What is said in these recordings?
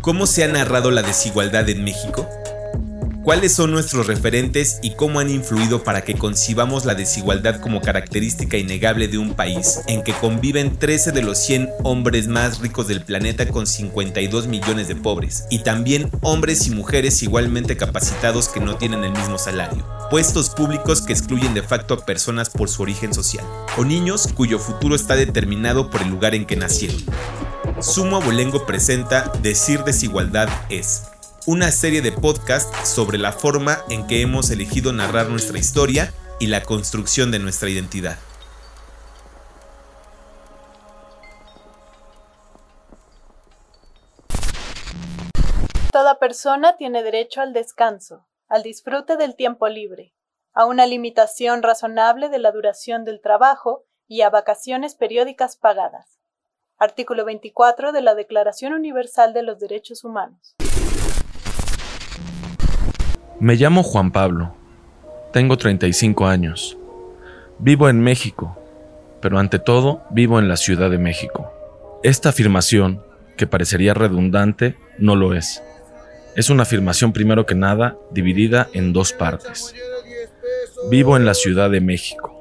¿Cómo se ha narrado la desigualdad en México? ¿Cuáles son nuestros referentes y cómo han influido para que concibamos la desigualdad como característica innegable de un país en que conviven 13 de los 100 hombres más ricos del planeta con 52 millones de pobres y también hombres y mujeres igualmente capacitados que no tienen el mismo salario? Puestos públicos que excluyen de facto a personas por su origen social o niños cuyo futuro está determinado por el lugar en que nacieron. Sumo Abolengo presenta Decir desigualdad es una serie de podcasts sobre la forma en que hemos elegido narrar nuestra historia y la construcción de nuestra identidad. Toda persona tiene derecho al descanso, al disfrute del tiempo libre, a una limitación razonable de la duración del trabajo y a vacaciones periódicas pagadas. Artículo 24 de la Declaración Universal de los Derechos Humanos. Me llamo Juan Pablo. Tengo 35 años. Vivo en México, pero ante todo vivo en la Ciudad de México. Esta afirmación, que parecería redundante, no lo es. Es una afirmación primero que nada dividida en dos partes. Vivo en la Ciudad de México.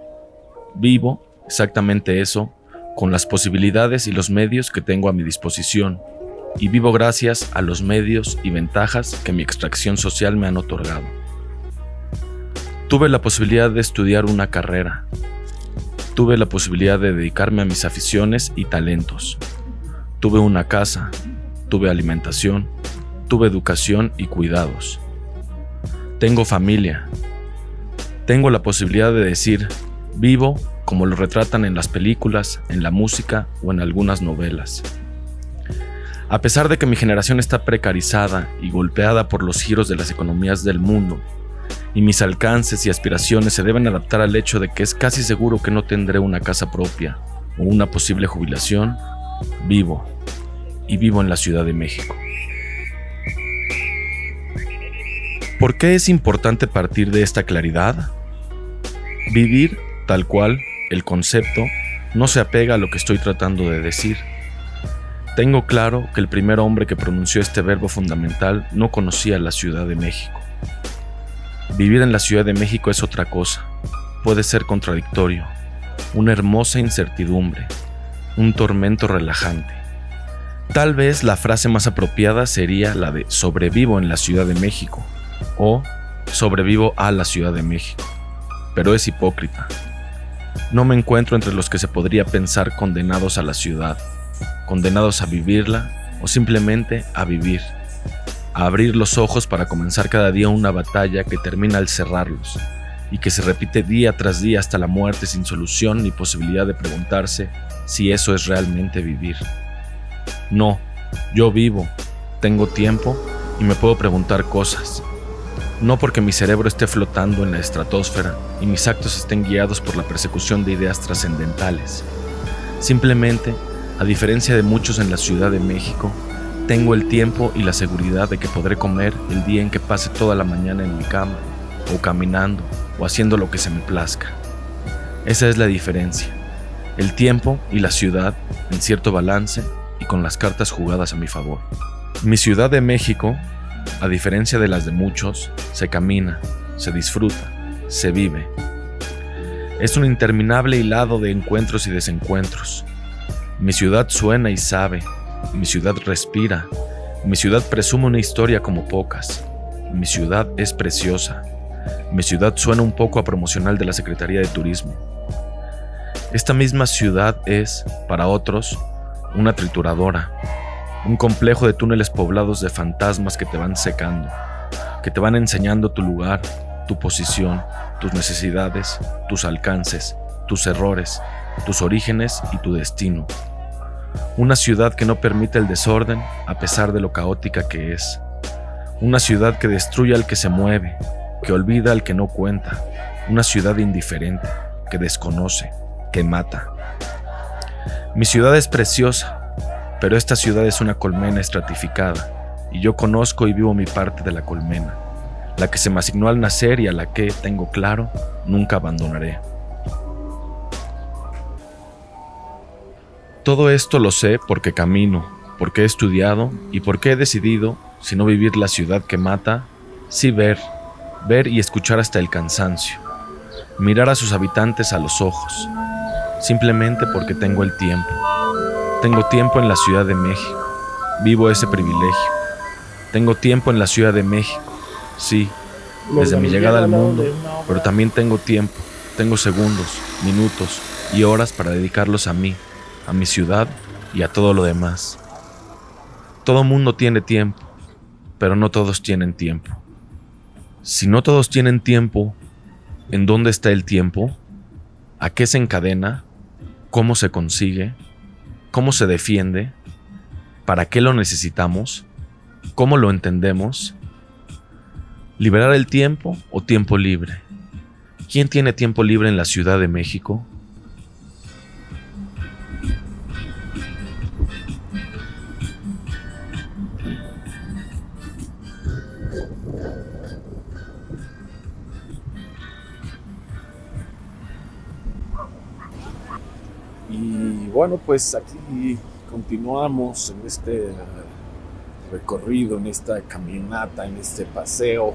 Vivo exactamente eso con las posibilidades y los medios que tengo a mi disposición y vivo gracias a los medios y ventajas que mi extracción social me han otorgado. Tuve la posibilidad de estudiar una carrera. Tuve la posibilidad de dedicarme a mis aficiones y talentos. Tuve una casa, tuve alimentación, tuve educación y cuidados. Tengo familia. Tengo la posibilidad de decir, vivo como lo retratan en las películas, en la música o en algunas novelas. A pesar de que mi generación está precarizada y golpeada por los giros de las economías del mundo, y mis alcances y aspiraciones se deben adaptar al hecho de que es casi seguro que no tendré una casa propia o una posible jubilación, vivo, y vivo en la Ciudad de México. ¿Por qué es importante partir de esta claridad? Vivir tal cual, el concepto, no se apega a lo que estoy tratando de decir tengo claro que el primer hombre que pronunció este verbo fundamental no conocía la Ciudad de México. Vivir en la Ciudad de México es otra cosa. Puede ser contradictorio, una hermosa incertidumbre, un tormento relajante. Tal vez la frase más apropiada sería la de sobrevivo en la Ciudad de México o sobrevivo a la Ciudad de México, pero es hipócrita. No me encuentro entre los que se podría pensar condenados a la ciudad condenados a vivirla o simplemente a vivir, a abrir los ojos para comenzar cada día una batalla que termina al cerrarlos y que se repite día tras día hasta la muerte sin solución ni posibilidad de preguntarse si eso es realmente vivir. No, yo vivo, tengo tiempo y me puedo preguntar cosas. No porque mi cerebro esté flotando en la estratosfera y mis actos estén guiados por la persecución de ideas trascendentales. Simplemente a diferencia de muchos en la Ciudad de México, tengo el tiempo y la seguridad de que podré comer el día en que pase toda la mañana en mi cama, o caminando, o haciendo lo que se me plazca. Esa es la diferencia. El tiempo y la ciudad en cierto balance y con las cartas jugadas a mi favor. Mi Ciudad de México, a diferencia de las de muchos, se camina, se disfruta, se vive. Es un interminable hilado de encuentros y desencuentros, mi ciudad suena y sabe, mi ciudad respira, mi ciudad presume una historia como pocas, mi ciudad es preciosa, mi ciudad suena un poco a promocional de la Secretaría de Turismo. Esta misma ciudad es, para otros, una trituradora, un complejo de túneles poblados de fantasmas que te van secando, que te van enseñando tu lugar, tu posición, tus necesidades, tus alcances, tus errores, tus orígenes y tu destino. Una ciudad que no permite el desorden a pesar de lo caótica que es. Una ciudad que destruye al que se mueve, que olvida al que no cuenta. Una ciudad indiferente, que desconoce, que mata. Mi ciudad es preciosa, pero esta ciudad es una colmena estratificada, y yo conozco y vivo mi parte de la colmena, la que se me asignó al nacer y a la que, tengo claro, nunca abandonaré. Todo esto lo sé porque camino, porque he estudiado y porque he decidido, si no vivir la ciudad que mata, sí ver, ver y escuchar hasta el cansancio, mirar a sus habitantes a los ojos, simplemente porque tengo el tiempo. Tengo tiempo en la Ciudad de México, vivo ese privilegio. Tengo tiempo en la Ciudad de México, sí, desde mi llegada al mundo, pero también tengo tiempo, tengo segundos, minutos y horas para dedicarlos a mí, a mi ciudad y a todo lo demás. Todo mundo tiene tiempo, pero no todos tienen tiempo. Si no todos tienen tiempo, ¿en dónde está el tiempo? ¿A qué se encadena? ¿Cómo se consigue? ¿Cómo se defiende? ¿Para qué lo necesitamos? ¿Cómo lo entendemos? ¿Liberar el tiempo o tiempo libre? ¿Quién tiene tiempo libre en la Ciudad de México? Bueno, pues aquí continuamos en este recorrido, en esta caminata, en este paseo, eh,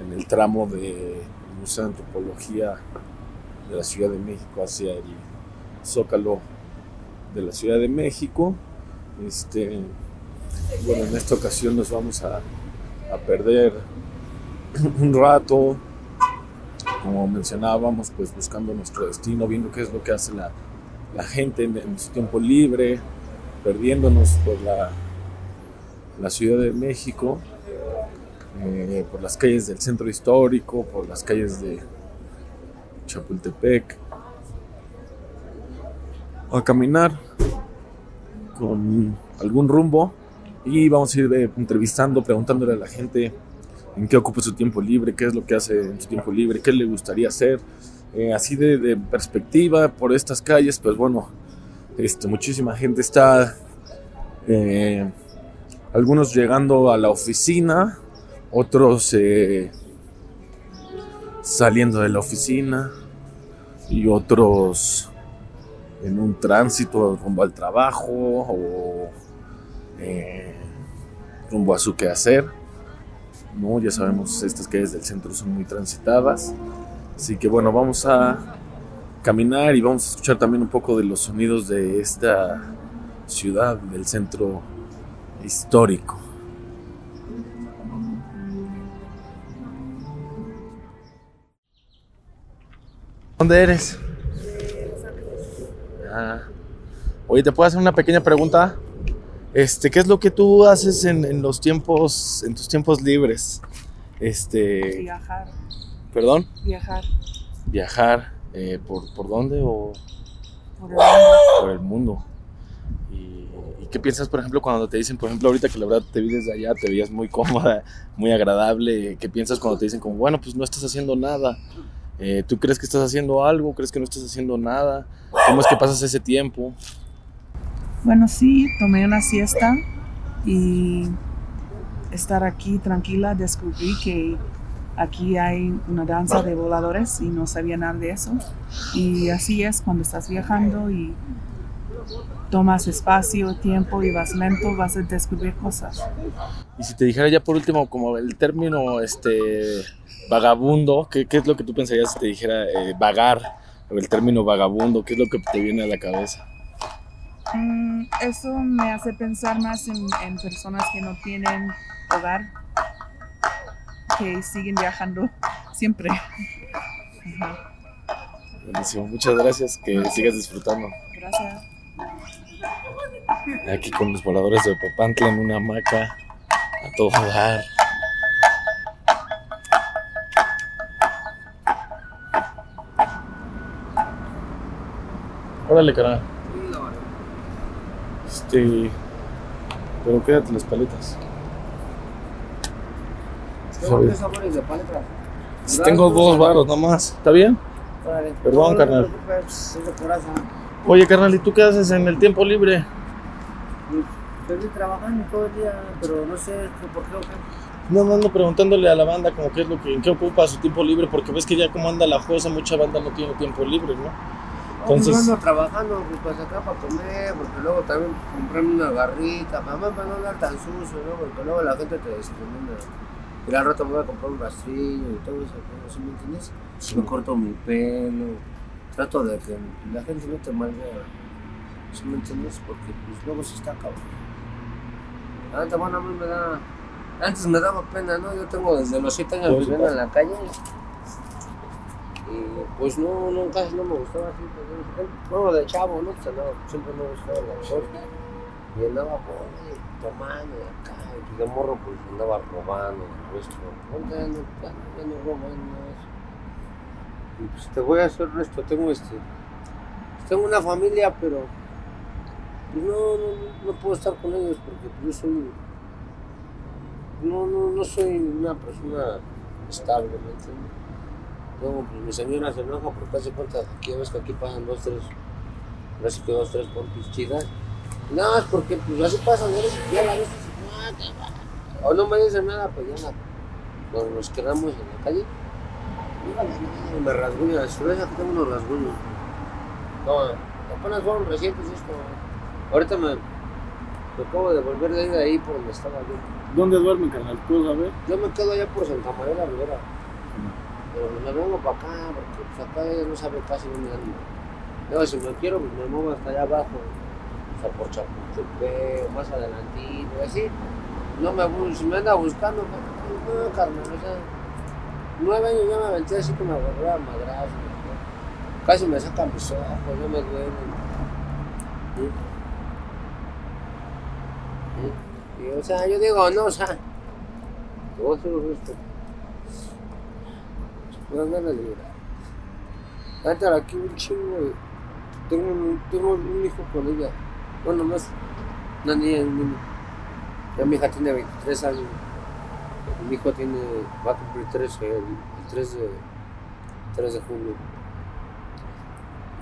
en el tramo de Museo de Antropología de la Ciudad de México hacia el Zócalo de la Ciudad de México. Este, bueno, en esta ocasión nos vamos a, a perder un rato, como mencionábamos, pues buscando nuestro destino, viendo qué es lo que hace la, gente en, su tiempo libre, perdiéndonos por la, la Ciudad de México, eh, por las calles del centro histórico, por las calles de Chapultepec, a caminar con algún rumbo y vamos a ir eh, entrevistando, preguntándole a la gente en qué ocupa su tiempo libre, qué es lo que hace en su tiempo libre, qué le gustaría hacer. Eh, así de, perspectiva por estas calles, pues bueno, este, muchísima gente está, eh, algunos llegando a la oficina, otros eh, saliendo de la oficina y otros en un tránsito rumbo al trabajo o rumbo a su quehacer. ¿No? Ya sabemos, estas calles del centro son muy transitadas. Así que bueno, vamos a caminar y vamos a escuchar también un poco de los sonidos de esta ciudad, del centro histórico. ¿Dónde eres? Ah. Oye, ¿te puedo hacer una pequeña pregunta? Este, ¿qué es lo que tú haces en, en, los tiempos, en tus tiempos libres? Este. Viajar. ¿Perdón? Viajar. Viajar. Eh, ¿por, ¿por, dónde o por el mundo? Por el mundo. Y, ¿Y, qué piensas, por ejemplo, cuando te dicen, por ejemplo, ahorita que la verdad te vi desde allá, te veías muy cómoda, muy agradable? ¿Qué piensas cuando te dicen como, bueno, pues no estás haciendo nada? Eh, ¿Tú crees que estás haciendo algo? ¿Crees que no estás haciendo nada? ¿Cómo es que pasas ese tiempo? Bueno, sí, tomé una siesta y estar aquí tranquila descubrí que aquí hay una danza de voladores y no sabía nada de eso. Y así es cuando estás viajando y tomas espacio, tiempo y vas lento, vas a descubrir cosas. Y si te dijera ya por último como el término este vagabundo, ¿qué, qué es lo que tú pensarías si te dijera eh, vagar? El término vagabundo, ¿qué es lo que te viene a la cabeza? Mm, eso me hace pensar más en, en personas que no tienen hogar que siguen viajando siempre. Ajá. Buenísimo, muchas gracias, que sigas disfrutando. Gracias. Aquí con los voladores de Papantla en una hamaca a todo dar. Órale, carnal. Este. Pero quédate las paletas. ¿Qué sabores de paletas? Tengo dos varos nomás. ¿Está bien? Perdón, No, carnal. no. Oye, carnal, ¿y tú qué haces en el tiempo libre? Estoy trabajando todo el día, pero no sé por qué o qué. No, no ando preguntándole a la banda como qué es lo que, en qué ocupa su tiempo libre, porque ves que ya como anda la cosa, mucha banda no tiene tiempo libre, ¿no? Entonces- ando trabajando pues, para sacar para comer, porque luego también comprarme una garrita, mamá para no andar tan sucio, ¿no? Porque luego la gente te discrimina. Y al rato me voy a comprar un rastrillo y todo eso. ¿Sí me entiendes? Me corto mi pelo, trato de que la gente no te malvea. ¿Sí me entiendes? Porque pues luego se está acabando. Antes, bueno, a mí me da... Antes me daba pena, ¿no? Yo tengo desde los 7 años Pues, viviendo en la calle. Y pues no, no, casi no me gustaba así. pues, no, Bueno, de chavo, ¿no? Pues, andaba- siempre me gustaba el alcohol. Y andaba pues, tomando acá. Y de morro pues andaba robando el resto. Ahorita ya no, ya no, eso. Y pues te voy a hacer esto. Tengo este. Tengo una familia, pero pues, no, no, no puedo estar con ellos porque pues, yo soy. No, no, no soy una persona estable, ¿me entiendes? No, pues mi señora se enoja porque hace cuenta aquí ves que aquí pasan dos, tres, casi que dos, tres pompis chidas. No, es porque pues así pasa, ¿no? ya la ah, o no me dicen nada, pues ya nos, nos quedamos en la calle. Nada, me rasguño, la cerveza que tengo unos rasguños. No, apenas fueron recientes esto. Ahorita me, me acabo de volver de ahí por donde estaba yo. ¿Dónde duermen, carnal? ¿Puedo saber? Yo me quedo allá por Santa María la Rivera. Pero me vengo para acá, porque pues, acá ella no sabe casi dónde ando. Luego, si me quiero, pues me muevo hasta allá abajo. O sea, por Chapultepec, más adelantito, así. No me si me anda buscando, pues, no, carnal, o sea. Nueve años ya me aventé así que me agarré a madrazo. Casi me sacan mis ojos, no me duelen. Y, o sea, yo digo, no, o sea, te voy a. Dan ganas de llorar. Ahorita aquí un chingo de... Tengo un, tengo un hijo con ella. Bueno, más una niña y un niño. Ya mi hija tiene 23 años. Mi hijo tiene, va a cumplir 13 el, el 3, de, 3 de junio.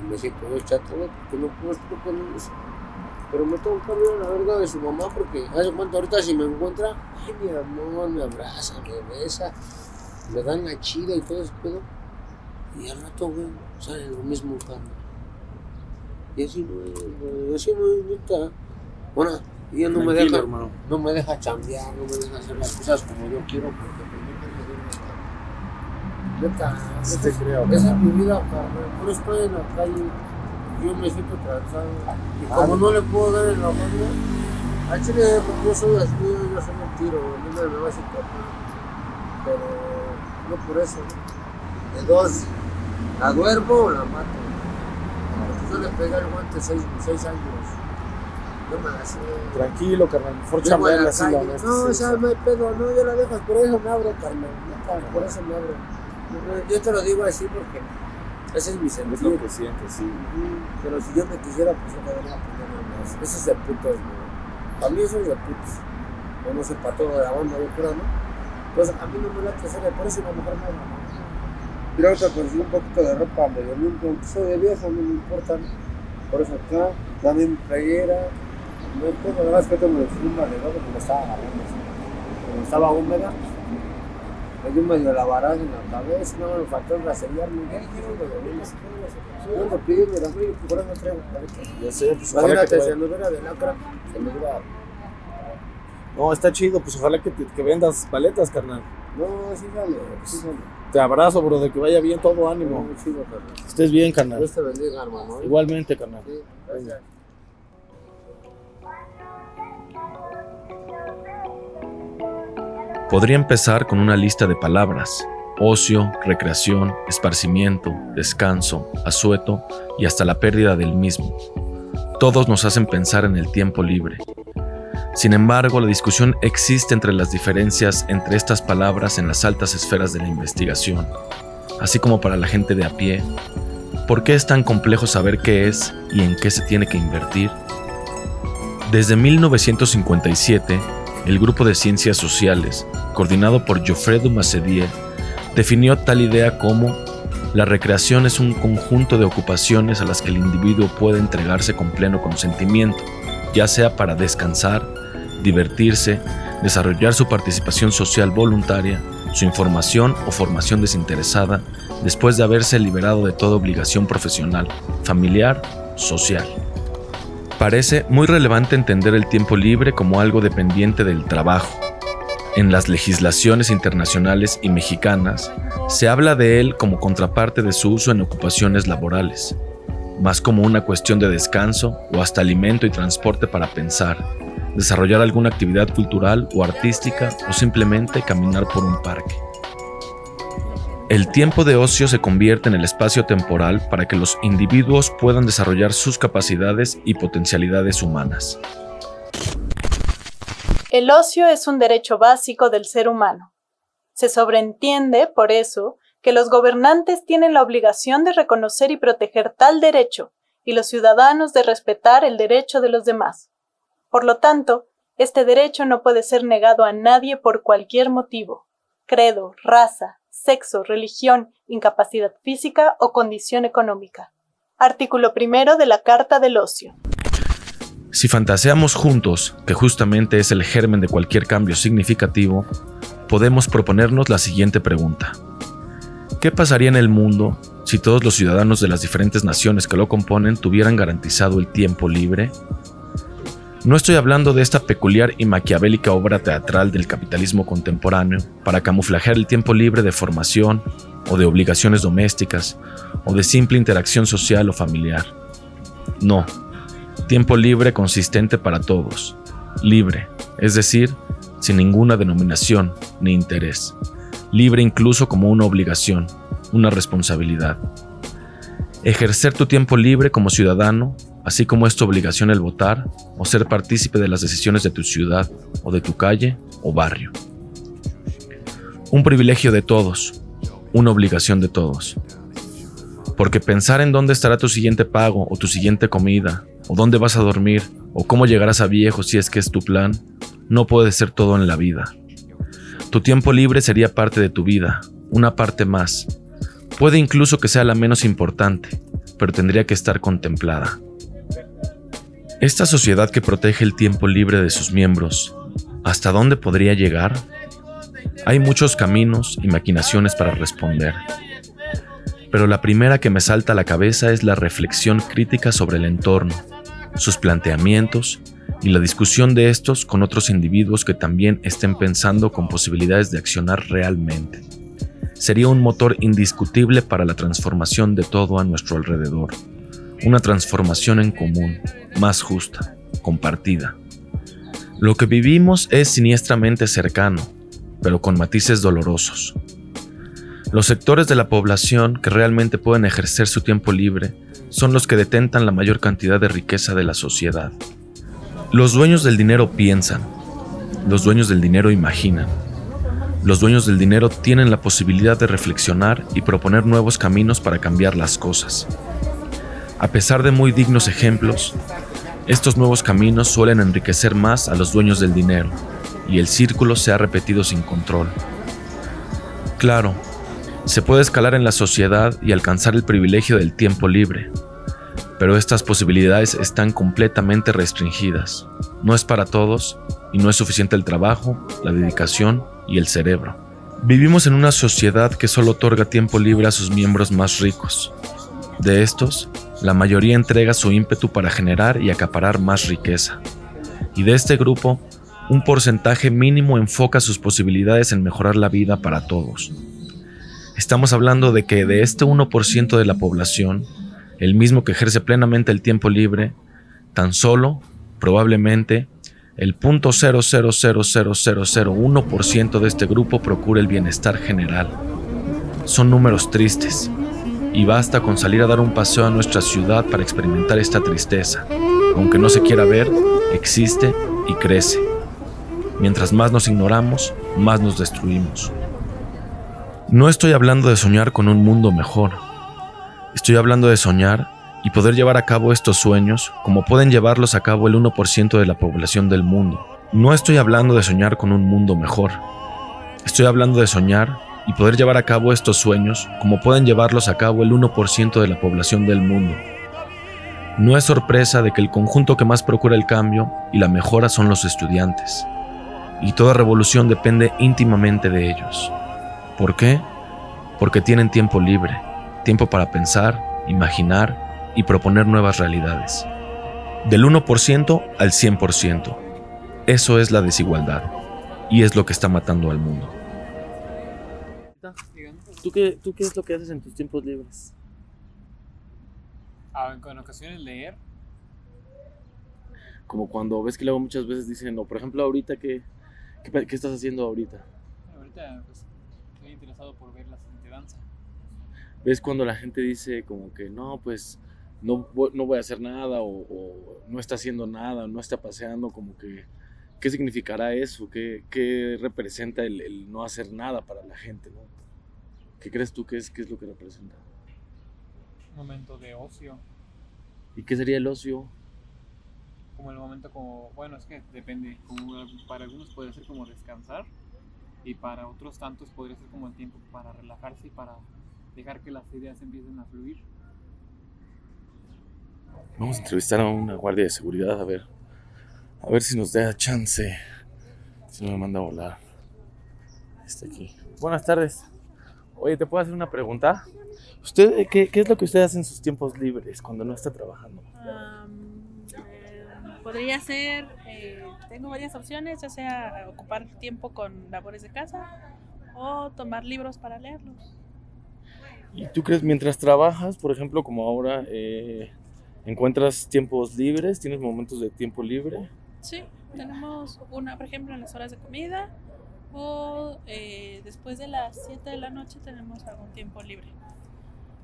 Y me siento muy chato, porque no puedo estar con ellos. Pero me tengo que a la verga de su mamá porque hace cuenta ahorita si me encuentra, ay mi amor, me abraza, me besa, me dan la chida y todo ese pedo. Y al rato, güey, sale lo mismo carne. Y así no es, güey, así no es, neta. Bueno, y ella no me deja, hermano. no me deja chambear, no me deja hacer las cosas como yo quiero porque pues, me deja Neta, Sí te es- creo, esa es carnal. mi vida, carnal. Yo estoy en la calle, yo me siento cansado. Y como no le puedo dar en la mano, al chile, yo soy así, yo soy un tiro, a mí nadie me va a papá. Pero no por eso. De dos, la duermo o la mato. Yo le pegué el guante seis, seis años. No me la sé. Tranquilo, carnal. Mejor Llego a chambearle la así la No, o sea, no hay pedo, no, yo la dejo, por eso me abro, carnal. Por eso me abro. Yo te lo digo así porque ese es mi Es sentido. lo que sientes, sí. Pero si yo me quisiera, pues yo me daría poner más. Eso es de putos, güey. Para mí eso es de putos. O no sé, para toda la banda, yo creo, ¿no? Pues a mí no me late hacer, eso la mujer me ama. Pero ahorita conseguí un poquito de ropa medio limpia, aunque soy de viejo, no me importa. ¿no? Por eso acá, también mi playera. No la verdad es que tengo el fuma de lodo que me estaba agarrando. Como estaba húmeda, me dio medio la baraja en la cabeza, no me faltó rasellarme. Ya dijeron de venir. Yo ando pidiendo la frío, por eso traigo careta. Ya sé, pues que Imagínate, te si vaya- anduviera de lacra, se me hubiera. No, está chido, pues ojalá que, te- que vendas paletas, carnal. No, sí sale, sí sale. Te abrazo, bro, de que vaya bien todo ánimo. No, chido, carnal. Que estés bien, carnal. Dios te bendiga, hermano. ¿eh? Igualmente, carnal. Sí, gracias. Podría empezar con una lista de palabras. Ocio, recreación, esparcimiento, descanso, asueto y hasta la pérdida del mismo. Todos nos hacen pensar en el tiempo libre. Sin embargo, la discusión existe entre las diferencias entre estas palabras en las altas esferas de la investigación, así como para la gente de a pie. ¿Por qué es tan complejo saber qué es y en qué se tiene que invertir? Desde 1957, el Grupo de Ciencias Sociales, coordinado por Geoffrey Dumasedier, definió tal idea como la recreación es un conjunto de ocupaciones a las que el individuo puede entregarse con pleno consentimiento, ya sea para descansar, divertirse, desarrollar su participación social voluntaria, su información o formación desinteresada, después de haberse liberado de toda obligación profesional, familiar, social. Parece muy relevante entender el tiempo libre como algo dependiente del trabajo. En las legislaciones internacionales y mexicanas se habla de él como contraparte de su uso en ocupaciones laborales, más como una cuestión de descanso o hasta alimento y transporte para pensar, desarrollar alguna actividad cultural o artística o simplemente caminar por un parque. El tiempo de ocio se convierte en el espacio temporal para que los individuos puedan desarrollar sus capacidades y potencialidades humanas. El ocio es un derecho básico del ser humano. Se sobreentiende, por eso, que los gobernantes tienen la obligación de reconocer y proteger tal derecho, y los ciudadanos de respetar el derecho de los demás. Por lo tanto, este derecho no puede ser negado a nadie por cualquier motivo, credo, raza, sexo, religión, incapacidad física o condición económica. Artículo primero de la Carta del Ocio. Si fantaseamos juntos, que justamente es el germen de cualquier cambio significativo, podemos proponernos la siguiente pregunta. ¿Qué pasaría en el mundo si todos los ciudadanos de las diferentes naciones que lo componen tuvieran garantizado el tiempo libre? No estoy hablando de esta peculiar y maquiavélica obra teatral del capitalismo contemporáneo para camuflajear el tiempo libre de formación o de obligaciones domésticas o de simple interacción social o familiar. No, tiempo libre consistente para todos, libre, es decir, sin ninguna denominación ni interés, libre incluso como una obligación, una responsabilidad. Ejercer tu tiempo libre como ciudadano así como es tu obligación el votar o ser partícipe de las decisiones de tu ciudad o de tu calle o barrio. Un privilegio de todos, una obligación de todos. Porque pensar en dónde estará tu siguiente pago o tu siguiente comida, o dónde vas a dormir, o cómo llegarás a viejo si es que es tu plan, no puede ser todo en la vida. Tu tiempo libre sería parte de tu vida, una parte más. Puede incluso que sea la menos importante, pero tendría que estar contemplada. Esta sociedad que protege el tiempo libre de sus miembros, ¿hasta dónde podría llegar? Hay muchos caminos y maquinaciones para responder. Pero la primera que me salta a la cabeza es la reflexión crítica sobre el entorno, sus planteamientos y la discusión de estos con otros individuos que también estén pensando con posibilidades de accionar realmente. Sería un motor indiscutible para la transformación de todo a nuestro alrededor una transformación en común, más justa, compartida. Lo que vivimos es siniestramente cercano, pero con matices dolorosos. Los sectores de la población que realmente pueden ejercer su tiempo libre son los que detentan la mayor cantidad de riqueza de la sociedad. Los dueños del dinero piensan, los dueños del dinero imaginan, los dueños del dinero tienen la posibilidad de reflexionar y proponer nuevos caminos para cambiar las cosas. A pesar de muy dignos ejemplos, estos nuevos caminos suelen enriquecer más a los dueños del dinero y el círculo se ha repetido sin control. Claro, se puede escalar en la sociedad y alcanzar el privilegio del tiempo libre, pero estas posibilidades están completamente restringidas. No es para todos y no es suficiente el trabajo, la dedicación y el cerebro. Vivimos en una sociedad que solo otorga tiempo libre a sus miembros más ricos. De estos, la mayoría entrega su ímpetu para generar y acaparar más riqueza. Y de este grupo, un porcentaje mínimo enfoca sus posibilidades en mejorar la vida para todos. Estamos hablando de que de este 1% de la población, el mismo que ejerce plenamente el tiempo libre, tan solo, probablemente, el 0.000001% de este grupo procura el bienestar general. Son números tristes, y basta con salir a dar un paseo a nuestra ciudad para experimentar esta tristeza. Aunque no se quiera ver, existe y crece. Mientras más nos ignoramos, más nos destruimos. No estoy hablando de soñar con un mundo mejor. Estoy hablando de soñar y poder llevar a cabo estos sueños como pueden llevarlos a cabo el 1% de la población del mundo. No estoy hablando de soñar con un mundo mejor. Estoy hablando de soñar y poder llevar a cabo estos sueños como pueden llevarlos a cabo el 1% de la población del mundo. No es sorpresa de que el conjunto que más procura el cambio y la mejora son los estudiantes, y toda revolución depende íntimamente de ellos. ¿Por qué? porque tienen tiempo libre, tiempo para pensar, imaginar y proponer nuevas realidades. Del 1% al 100%. Eso es la desigualdad y es lo que está matando al mundo. ¿Tú qué, ¿Tú qué es lo que haces en tus tiempos libres? Ah, en ocasiones leer. Como cuando ves que luego muchas veces dicen, o por ejemplo ahorita, ¿qué, qué, qué estás haciendo ahorita? Ahorita pues, estoy interesado por ver las de danza. ¿Ves cuando la gente dice como que no, pues no, voy- no voy a hacer nada o, o no está haciendo nada, no está paseando, como que, ¿qué significará eso? ¿Qué, qué representa el, el no hacer nada para la gente? ¿no? ¿Qué crees tú que es, qué es lo que representa? Un momento de ocio. ¿Y qué sería el ocio? Como el momento como, bueno, es que depende. Como para algunos puede ser como descansar. Y para otros tantos podría ser como el tiempo para relajarse y para dejar que las ideas empiecen a fluir. Vamos a entrevistar a una guardia de seguridad, a ver. A ver si nos da chance. Si no me manda a volar. Está aquí. Buenas tardes. Oye, ¿te puedo hacer una pregunta? ¿Usted qué, qué es lo que usted hace en sus tiempos libres cuando no está trabajando? Eh, podría ser, eh, tengo varias opciones, ya sea ocupar tiempo con labores de casa o tomar libros para leerlos. ¿Y tú crees mientras trabajas, por ejemplo, como ahora, eh, encuentras tiempos libres? ¿Tienes momentos de tiempo libre? Sí, tenemos una, por ejemplo, en las horas de comida o eh, después de las 7 de la noche tenemos algún tiempo libre.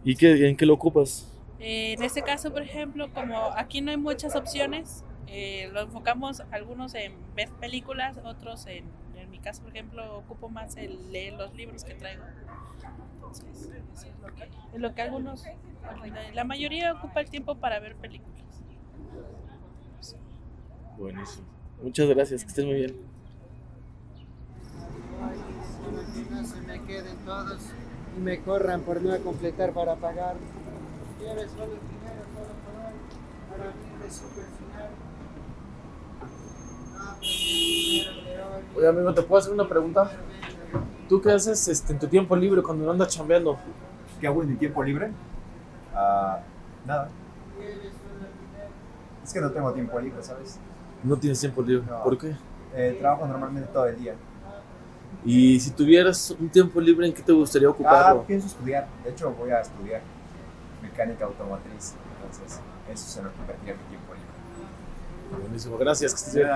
¿Y qué, en qué lo ocupas? Eh, en este caso, por ejemplo, como aquí no hay muchas opciones, eh, lo enfocamos algunos en ver películas, otros en, en mi caso, por ejemplo, ocupo más el leer los libros que traigo. Entonces, eso es lo que, es lo que algunos, la mayoría ocupa el tiempo para ver películas. Buenísimo. Muchas gracias, que estés muy bien. No se me queden todos y me corran por no completar para pagar. ¿Quieres solo el dinero solo por hoy? Para mí es super final. No, pues, de hoy. Oye, amigo, ¿te puedo hacer una pregunta? ¿Tú qué haces este, en tu tiempo libre cuando no andas chambeando? ¿Qué hago en mi tiempo libre? Ah, nada. Es que no tengo tiempo libre, ¿sabes? No tienes tiempo libre. No. ¿Por qué? Eh, trabajo normalmente todo el día. Y si tuvieras un tiempo libre, ¿en qué te gustaría Ah, ocuparlo? pienso estudiar. De hecho, voy a estudiar mecánica automotriz. Entonces, eso se lo convertiría en mi tiempo libre. Buenísimo, gracias, que estés.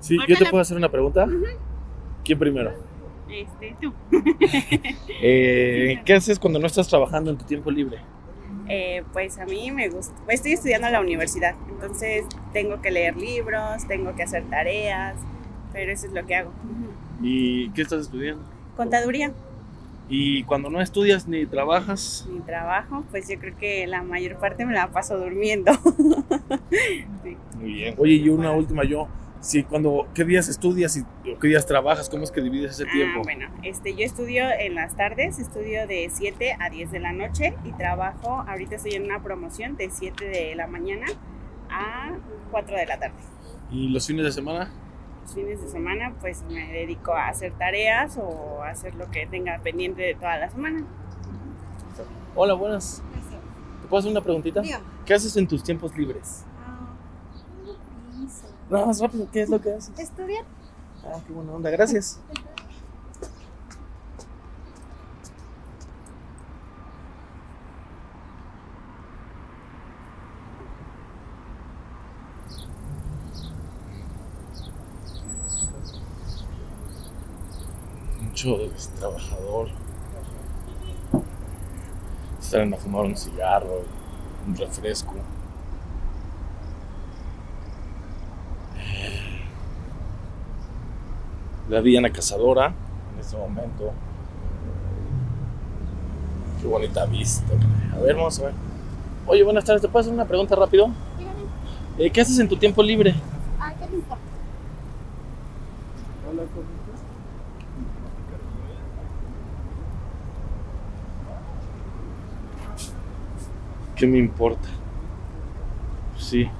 Sí, yo te puedo hacer una pregunta. ¿Quién primero? Este, tú. Eh, ¿Qué haces cuando no estás trabajando en tu tiempo libre? Eh, pues a mí me gusta. pues, estoy estudiando en la universidad, entonces tengo que leer libros, tengo que hacer tareas, pero eso es lo que hago. ¿Y qué estás estudiando? Contaduría, ¿Y cuando no estudias ni trabajas? mi trabajo, pues yo creo que la mayor parte me la paso durmiendo. Sí. Muy bien. Oye, y una última yo. Sí, cuando, ¿Qué días estudias y o qué días trabajas? ¿Cómo es que divides ese tiempo? Ah, bueno, este, yo estudio en las tardes, estudio de 7 a 10 de la noche y trabajo, ahorita estoy en una promoción de 7 de la mañana a 4 de la tarde. ¿Y los fines de semana? Los fines de semana pues me dedico a hacer tareas o a hacer lo que tenga pendiente de toda la semana. Hola, buenas. ¿Te puedo hacer una preguntita? ¿Qué haces en tus tiempos libres? No, más rápido, ¿qué es lo que haces? Estudiar. Ah, qué buena onda, gracias. Mucho trabajador. Salen a fumar un cigarro, un refresco. La Diana Cazadora en este momento. Qué bonita vista. A ver, vamos a ver. Oye, buenas tardes. ¿Te puedo hacer una pregunta rápido? Eh, ¿Qué haces en tu tiempo libre? Ah, ¿qué me importa? Hola, ¿Qué me importa? Sí.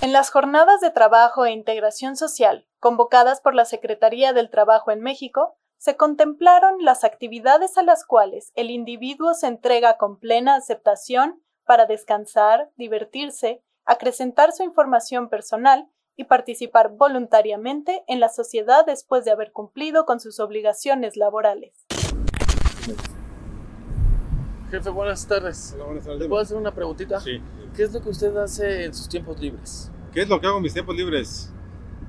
En las jornadas de trabajo e integración social, convocadas por la Secretaría del Trabajo en México, se contemplaron las actividades a las cuales el individuo se entrega con plena aceptación para descansar, divertirse, acrecentar su información personal y participar voluntariamente en la sociedad después de haber cumplido con sus obligaciones laborales. Jefe, buenas tardes. Hola, buenas tardes. ¿Le puedo hacer una preguntita? Sí. ¿Qué es lo que usted hace en sus tiempos libres? ¿Qué es lo que hago en mis tiempos libres?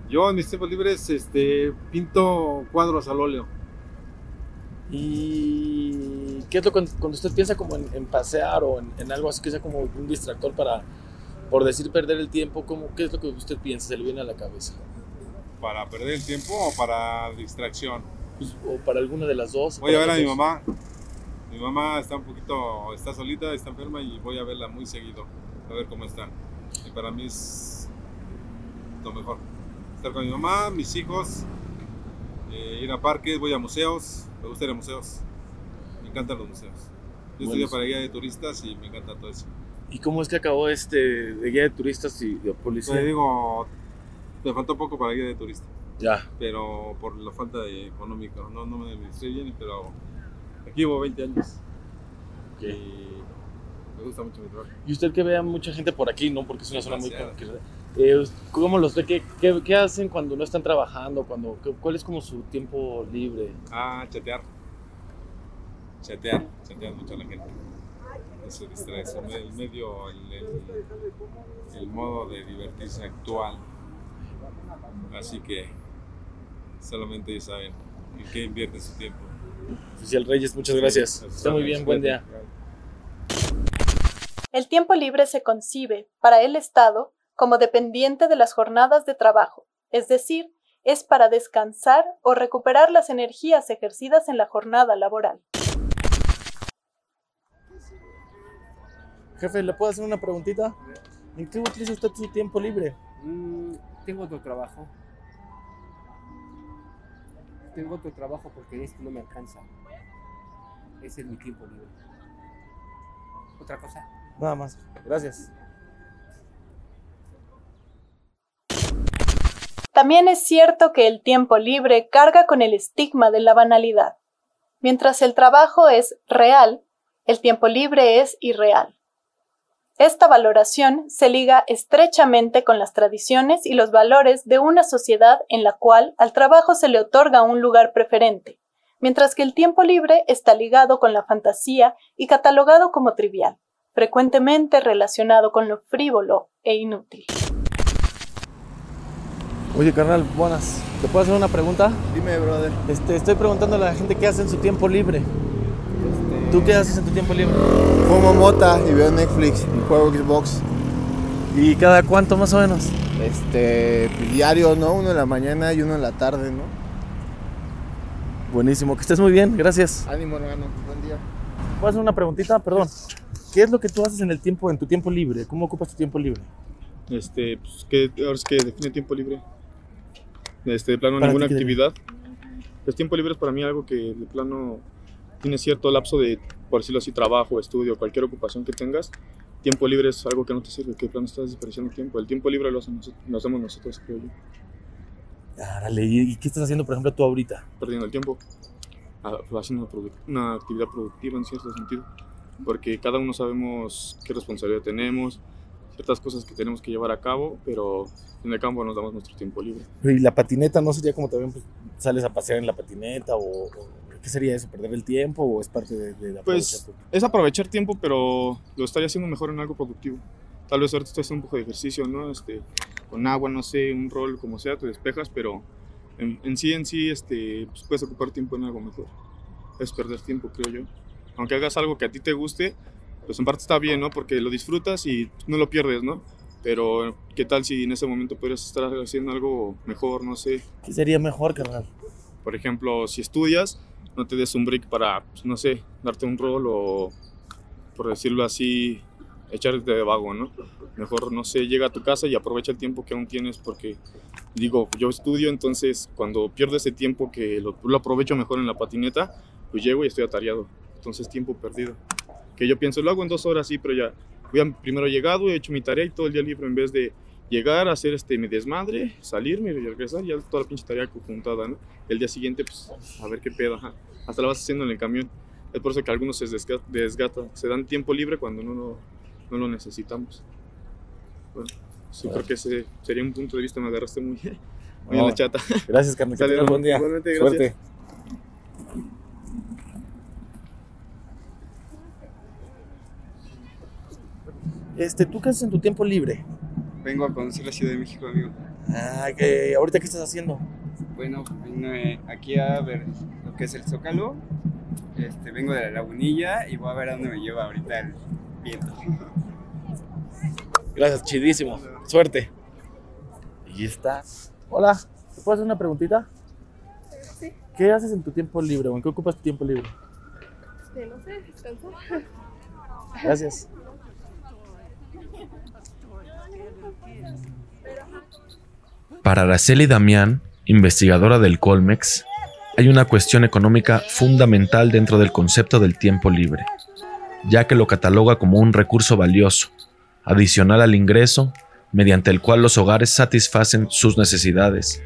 Yo en mis tiempos libres este, pinto cuadros al óleo. ¿Y qué es lo que cuando usted piensa como en, en pasear o en, en algo así que sea como un distractor para, por decir, perder el tiempo? ¿cómo, ¿Qué es lo que usted piensa? ¿Se le viene a la cabeza? ¿Para perder el tiempo o para distracción? Pues, o para alguna de las dos. Voy a ver a mi mamá. Mi mamá está un poquito, está solita, está enferma y voy a verla muy seguido, a ver cómo está. Y para mí es lo mejor. Estar con mi mamá, mis hijos, eh, ir a parques, voy a museos, me gusta ir a museos. Me encantan los museos. Yo estudié Buenísimo. para guía de turistas y me encanta todo eso. ¿Y cómo es que acabó este de guía de turistas y de policía? Te digo, me faltó poco para guía de turista. Ya. Pero por la falta de económico, no, no me administré bien, pero aquí llevo 20 años. Y me gusta mucho mi trabajo. Y usted que vea mucha gente por aquí, ¿no? Porque es una zona muy. Eh, ¿Cómo los ve? ¿Qué, qué, qué hacen cuando no están trabajando? Cuando, ¿Cuál es como su tiempo libre? Ah, chatear. Chatear, chatear mucho a la gente. Eso distrae, el medio, el, el- el modo de divertirse actual. Así que solamente ellos saben en qué invierten su tiempo. Oficial Reyes, muchas gracias. Está muy bien, buen día. El tiempo libre se concibe, para el Estado, como dependiente de las jornadas de trabajo, es decir, es para descansar o recuperar las energías ejercidas en la jornada laboral. Jefe, ¿le puedo hacer una preguntita? ¿En qué utiliza usted su tiempo libre? Mm, tengo otro trabajo. Tengo otro trabajo porque este no me alcanza. Ese es mi tiempo libre. ¿Otra cosa? Nada más. Gracias. También es cierto que el tiempo libre carga con el estigma de la banalidad. Mientras el trabajo es real, el tiempo libre es irreal. Esta valoración se liga estrechamente con las tradiciones y los valores de una sociedad en la cual al trabajo se le otorga un lugar preferente, mientras que el tiempo libre está ligado con la fantasía y catalogado como trivial, frecuentemente relacionado con lo frívolo e inútil. Oye, carnal, buenas. ¿Te puedo hacer una pregunta? Dime, brother. Este, estoy preguntando a la gente qué hace en su tiempo libre. ¿Tú qué haces en tu tiempo libre? Fumo mota y veo Netflix y juego Xbox. ¿Y cada cuánto más o menos? Este, diario, ¿no? Uno en la mañana y uno en la tarde, ¿no? Buenísimo, que estés muy bien, gracias. Ánimo, hermano. Buen día. ¿Puedo hacer una preguntita? Perdón. ¿Qué es lo que tú haces en el tiempo, en tu tiempo libre? ¿Cómo ocupas tu tiempo libre? Este, pues, que ahora es que define tiempo libre. Este, de plano, ninguna ti, ¿qué actividad. El tiempo libre es para mí algo que de plano tiene cierto lapso de, por decirlo así, trabajo, estudio, cualquier ocupación que tengas. Tiempo libre es algo que no te sirve, que de plano estás desperdiciando tiempo. El tiempo libre lo hacemos, lo hacemos nosotros, creo yo. ¿y y qué estás haciendo, por ejemplo, tú ahorita? Perdiendo el tiempo, ah, haciendo una, produ- una actividad productiva en cierto sentido. Porque cada uno sabemos qué responsabilidad tenemos, ciertas cosas que tenemos que llevar a cabo, pero en el campo nos damos nuestro tiempo libre. ¿Y la patineta no sería como también pues, sales a pasear en la patineta o, o qué sería eso? ¿Perder el tiempo o es parte de, de aprovechar Pues es aprovechar tiempo, pero lo estaría haciendo mejor en algo productivo. Tal vez ahorita estoy haciendo un poco de ejercicio, ¿no? Este, con agua, no sé, un rol, como sea, te despejas, pero en, en sí, en sí, este, pues puedes ocupar tiempo en algo mejor. Es perder tiempo, creo yo. Aunque hagas algo que a ti te guste, pues en parte está bien, ¿no? Porque lo disfrutas y no lo pierdes, ¿no? Pero, ¿qué tal si en ese momento podrías estar haciendo algo mejor, no sé? ¿Qué sería mejor, carnal? Por ejemplo, si estudias, no te des un break para, pues, no sé, darte un rol o, por decirlo así, echarte de vago, ¿no? Mejor, no sé, llega a tu casa y aprovecha el tiempo que aún tienes porque, digo, yo estudio, entonces cuando pierdo ese tiempo que lo, lo aprovecho mejor en la patineta, pues llego y estoy atareado. Entonces, tiempo perdido. Que yo pienso, lo hago en dos horas, sí, pero ya, voy a, primero llegado, he hecho mi tarea y todo el día libre en vez de llegar, hacer este, mi desmadre, salirme y regresar, ya toda la pinche tarea conjuntada, ¿no? El día siguiente, pues, a ver qué pedo, ajá. Hasta la vas haciendo en el camión. Es por eso que algunos se desga- desgatan, se dan tiempo libre cuando no lo, no lo necesitamos. Bueno, sí, creo que ese sería un punto de vista, me agarraste muy, muy en No, la chata. Gracias, carnal. Que buen día. Igualmente, gracias. Suerte. Este, ¿tú qué haces en tu tiempo libre? Vengo a conocer la Ciudad de México, amigo. Ah, que ahorita qué estás haciendo? Bueno, vine aquí a ver lo que es el Zócalo. Este, vengo de la Lagunilla y voy a ver a dónde me lleva ahorita el viento. Gracias, chidísimo. Suerte. Y está. Hola, ¿te puedo hacer una preguntita? Sí. ¿Qué haces en tu tiempo libre o en qué ocupas tu tiempo libre? Este, no sé, descansar. Gracias. Para Araceli Damián, investigadora del Colmex, hay una cuestión económica fundamental dentro del concepto del tiempo libre, ya que lo cataloga como un recurso valioso, adicional al ingreso, mediante el cual los hogares satisfacen sus necesidades.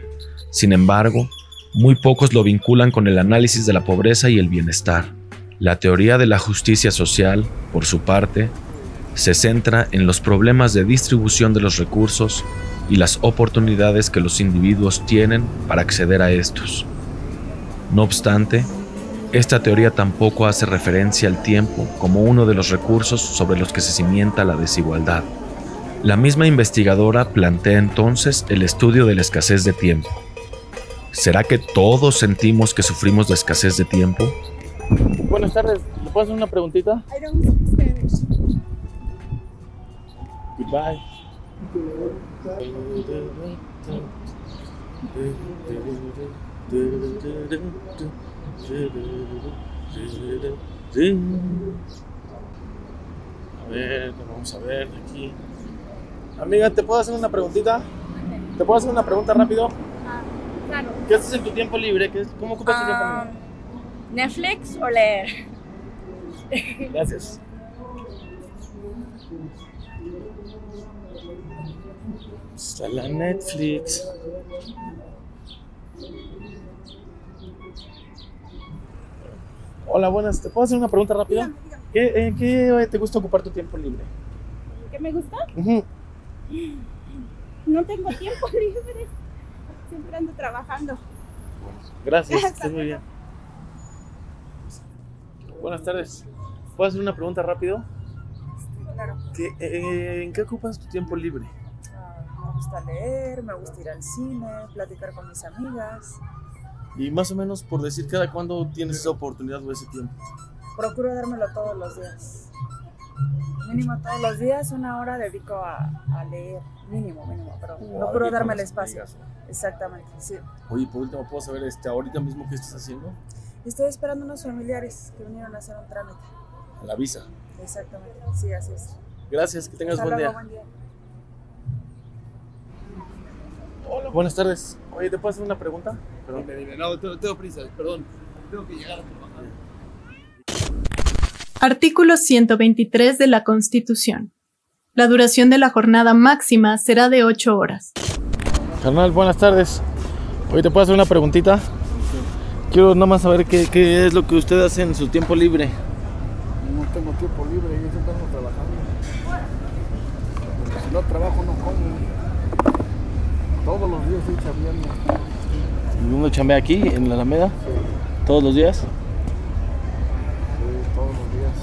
Sin embargo, muy pocos lo vinculan con el análisis de la pobreza y el bienestar. La teoría de la justicia social, por su parte, se centra en los problemas de distribución de los recursos y las oportunidades que los individuos tienen para acceder a estos. No obstante, esta teoría tampoco hace referencia al tiempo como uno de los recursos sobre los que se cimienta la desigualdad. La misma investigadora plantea entonces el estudio de la escasez de tiempo. ¿Será que todos sentimos que sufrimos de escasez de tiempo? Buenas tardes, ¿le puedo hacer una preguntita? Goodbye. A ver, vamos a ver aquí. Amiga, ¿te puedo hacer una preguntita? ¿Te puedo hacer una pregunta rápido? Claro. ¿Qué haces en tu tiempo libre? ¿Qué- ¿Cómo ocupas tu tiempo Ah, libre? Netflix o leer. Gracias. Está la Netflix. Hola, buenas. ¿Te puedo hacer una pregunta rápida? ¿Qué, ¿En qué te gusta ocupar tu tiempo libre? ¿Qué me gusta? No tengo tiempo libre. Siempre ando trabajando. Gracias, estés muy bien. Buenas tardes. ¿Puedo hacer una pregunta rápido? Claro. ¿Qué, eh, ¿En qué ocupas tu tiempo libre? Me gusta leer, me gusta ir al cine, platicar con mis amigas. Y más o menos por decir cada cuándo tienes esa oportunidad o ese tiempo. Procuro dármelo todos los días. Mínimo todos los días, una hora dedico a, a leer. Mínimo, mínimo, pero procuro darme el espacio. amigas. Exactamente, sí. Oye, por último, ¿puedo saber este, ahorita mismo qué estás haciendo? Estoy esperando unos familiares que vinieron a hacer un trámite. A la visa. Exactamente, sí, así es. Gracias, que tengas Hasta buen luego, día. buen día. Hola, buenas tardes. Oye, ¿te puedo hacer una pregunta? Perdón. No, tengo, tengo prisa, perdón. Tengo que llegar a trabajar. Artículo 123 de la Constitución. La duración de la jornada máxima será de 8 horas. Carnal, buenas tardes. Oye, ¿te puedo hacer una preguntita? Quiero nada más saber qué, qué es lo que usted hace en su tiempo libre. No tengo tiempo libre, yo siempre ando trabajando. Porque si no trabajo, no como. Todos los días estoy chambeando. ¿Y uno chambea aquí, en la Alameda? ¿Todos los días? Sí, todos los días.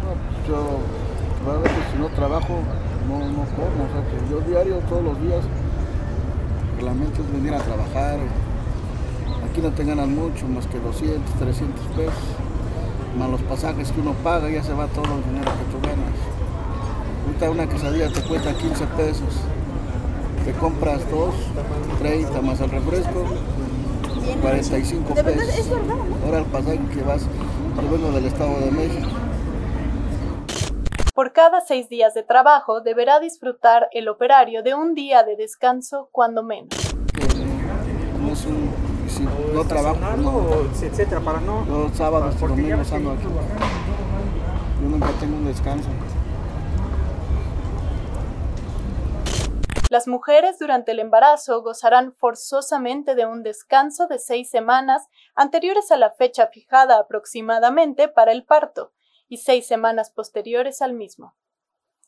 No, pues yo, veces si no trabajo, no, no como. O sea, que yo diario, todos los días, la mente es venir a trabajar. Aquí no te ganan mucho, más que 200, 300 pesos. Más los pasajes que uno paga, ya se va todo el dinero que tú ganas. Ahorita una quesadilla te cuesta 15 pesos. Te compras dos, 30 más el refresco, 45 De verdad, pesos. es verdad, ¿no? Ahora el pasaje que vas, yo vengo del Estado de México. Por cada seis días de trabajo deberá disfrutar el operario de un día de descanso cuando menos. No es un, si no trabajo, pues no. etcétera, para no. Los sábados y domingos ando aquí. Yo nunca tengo un descanso. Las mujeres durante el embarazo gozarán forzosamente de un descanso de seis semanas anteriores a la fecha fijada aproximadamente para el parto y seis semanas posteriores al mismo.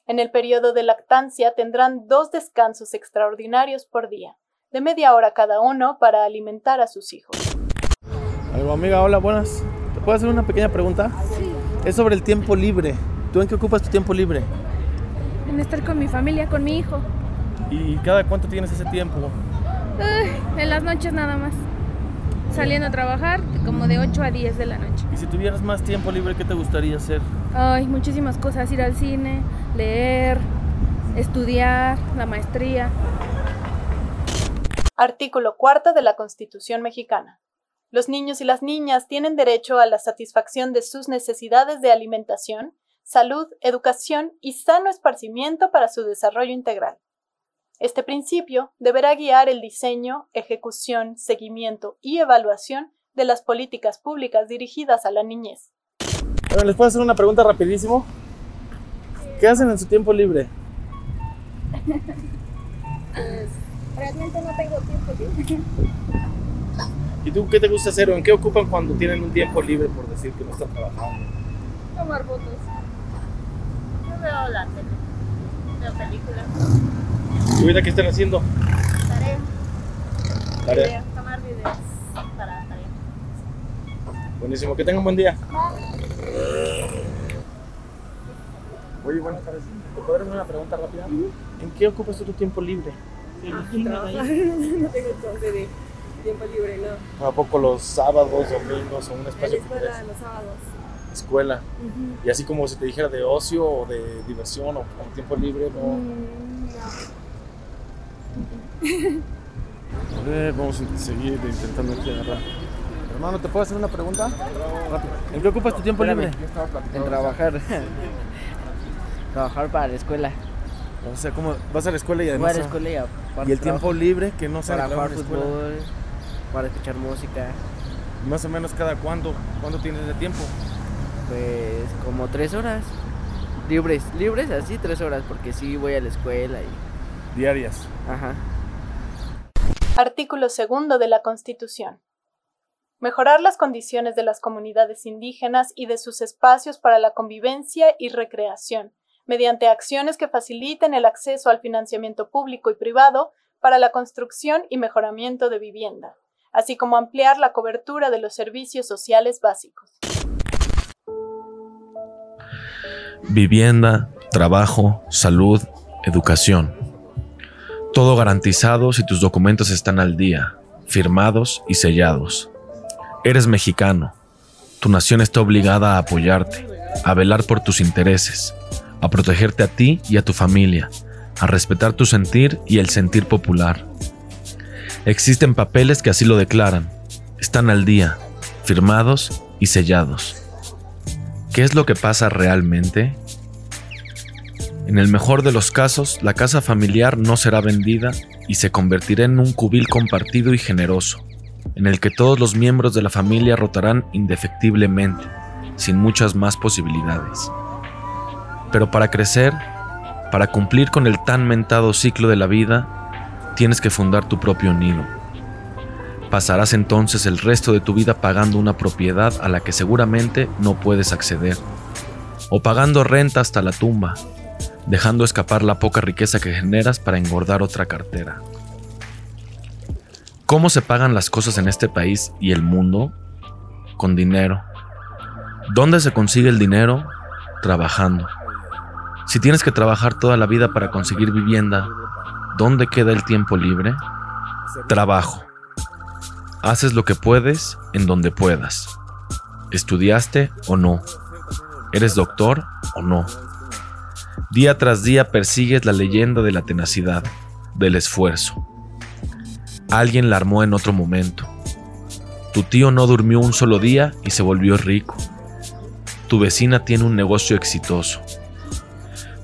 En el periodo de lactancia tendrán dos descansos extraordinarios por día, de media hora cada uno para alimentar a sus hijos. Algo, amiga, hola, buenas. ¿Te puedo hacer una pequeña pregunta? Sí. Es sobre el tiempo libre. ¿Tú en qué ocupas tu tiempo libre? En estar con mi familia, con mi hijo. ¿Y cada cuánto tienes ese tiempo? En las noches nada más. Saliendo a trabajar como de 8 a 10 de la noche. Y si tuvieras más tiempo libre, ¿qué te gustaría hacer? Ay, muchísimas cosas. Ir al cine, leer, estudiar, la maestría. Artículo cuarto de la Constitución mexicana. Los niños y las niñas tienen derecho a la satisfacción de sus necesidades de alimentación, salud, educación y sano esparcimiento para su desarrollo integral. Este principio deberá guiar el diseño, ejecución, seguimiento y evaluación de las políticas públicas dirigidas a la niñez. Bueno, ¿Les puedo hacer una pregunta rapidísimo? ¿Qué hacen en su tiempo libre? Realmente no tengo tiempo libre. ¿Y tú qué te gusta hacer o en qué ocupan cuando tienen un tiempo libre por decir que no están trabajando? Tomar fotos. Yo veo la tele. Veo películas. ¿Y ahorita qué están haciendo? Tarea. Tarea. Video, Tomar videos para tarea. Buenísimo, que tengan un buen día. Oye, buenas tardes. ¿Te puedo hacer una pregunta rápida? ¿En qué ocupas tú tu tiempo libre? trabajar. no tengo chance de tiempo libre, no. ¿A poco los sábados, domingos o un En espacio la escuela, los sábados. Escuela. Y así como si te dijera de ocio o de diversión o con tiempo libre, no. Mm, A ver, vamos a seguir intentando aquí agarrar. Hermano, ¿te puedo hacer una pregunta? Rápido. ¿En qué ocupas tu tiempo libre? En trabajar. trabajar para la escuela. O sea, ¿cómo vas a la escuela y Voy además... a la escuela y aparte ¿Y el tiempo libre que no se Para jugar escuela? fútbol, para escuchar música. Más o menos cada cuándo, ¿cuándo tienes de tiempo? Pues como tres horas. Libres, libres así tres horas, porque sí voy a la escuela y... Diarias. Ajá. Artículo segundo de la Constitución. Mejorar las condiciones de las comunidades indígenas y de sus espacios para la convivencia y recreación, mediante acciones que faciliten el acceso al financiamiento público y privado para la construcción y mejoramiento de vivienda, así como ampliar la cobertura de los servicios sociales básicos. Vivienda, trabajo, salud, educación. Todo garantizado si tus documentos están al día, firmados y sellados. Eres mexicano. Tu nación está obligada a apoyarte, a velar por tus intereses, a protegerte a ti y a tu familia, a respetar tu sentir y el sentir popular. Existen papeles que así lo declaran. Están al día, firmados y sellados. ¿Qué es lo que pasa realmente? En el mejor de los casos, la casa familiar no será vendida y se convertirá en un cubil compartido y generoso, en el que todos los miembros de la familia rotarán indefectiblemente, sin muchas más posibilidades. Pero para crecer, para cumplir con el tan mentado ciclo de la vida, tienes que fundar tu propio nido. Pasarás entonces el resto de tu vida pagando una propiedad a la que seguramente no puedes acceder, o pagando renta hasta la tumba, dejando escapar la poca riqueza que generas para engordar otra cartera. ¿Cómo se pagan las cosas en este país y el mundo? Con dinero. ¿Dónde se consigue el dinero? Trabajando. Si tienes que trabajar toda la vida para conseguir vivienda, ¿dónde queda el tiempo libre? Trabajo. Haces lo que puedes en donde puedas. ¿Estudiaste o no? ¿Eres doctor o no? Día tras día persigues la leyenda de la tenacidad, del esfuerzo. Alguien la armó en otro momento. Tu tío no durmió un solo día y se volvió rico. Tu vecina tiene un negocio exitoso.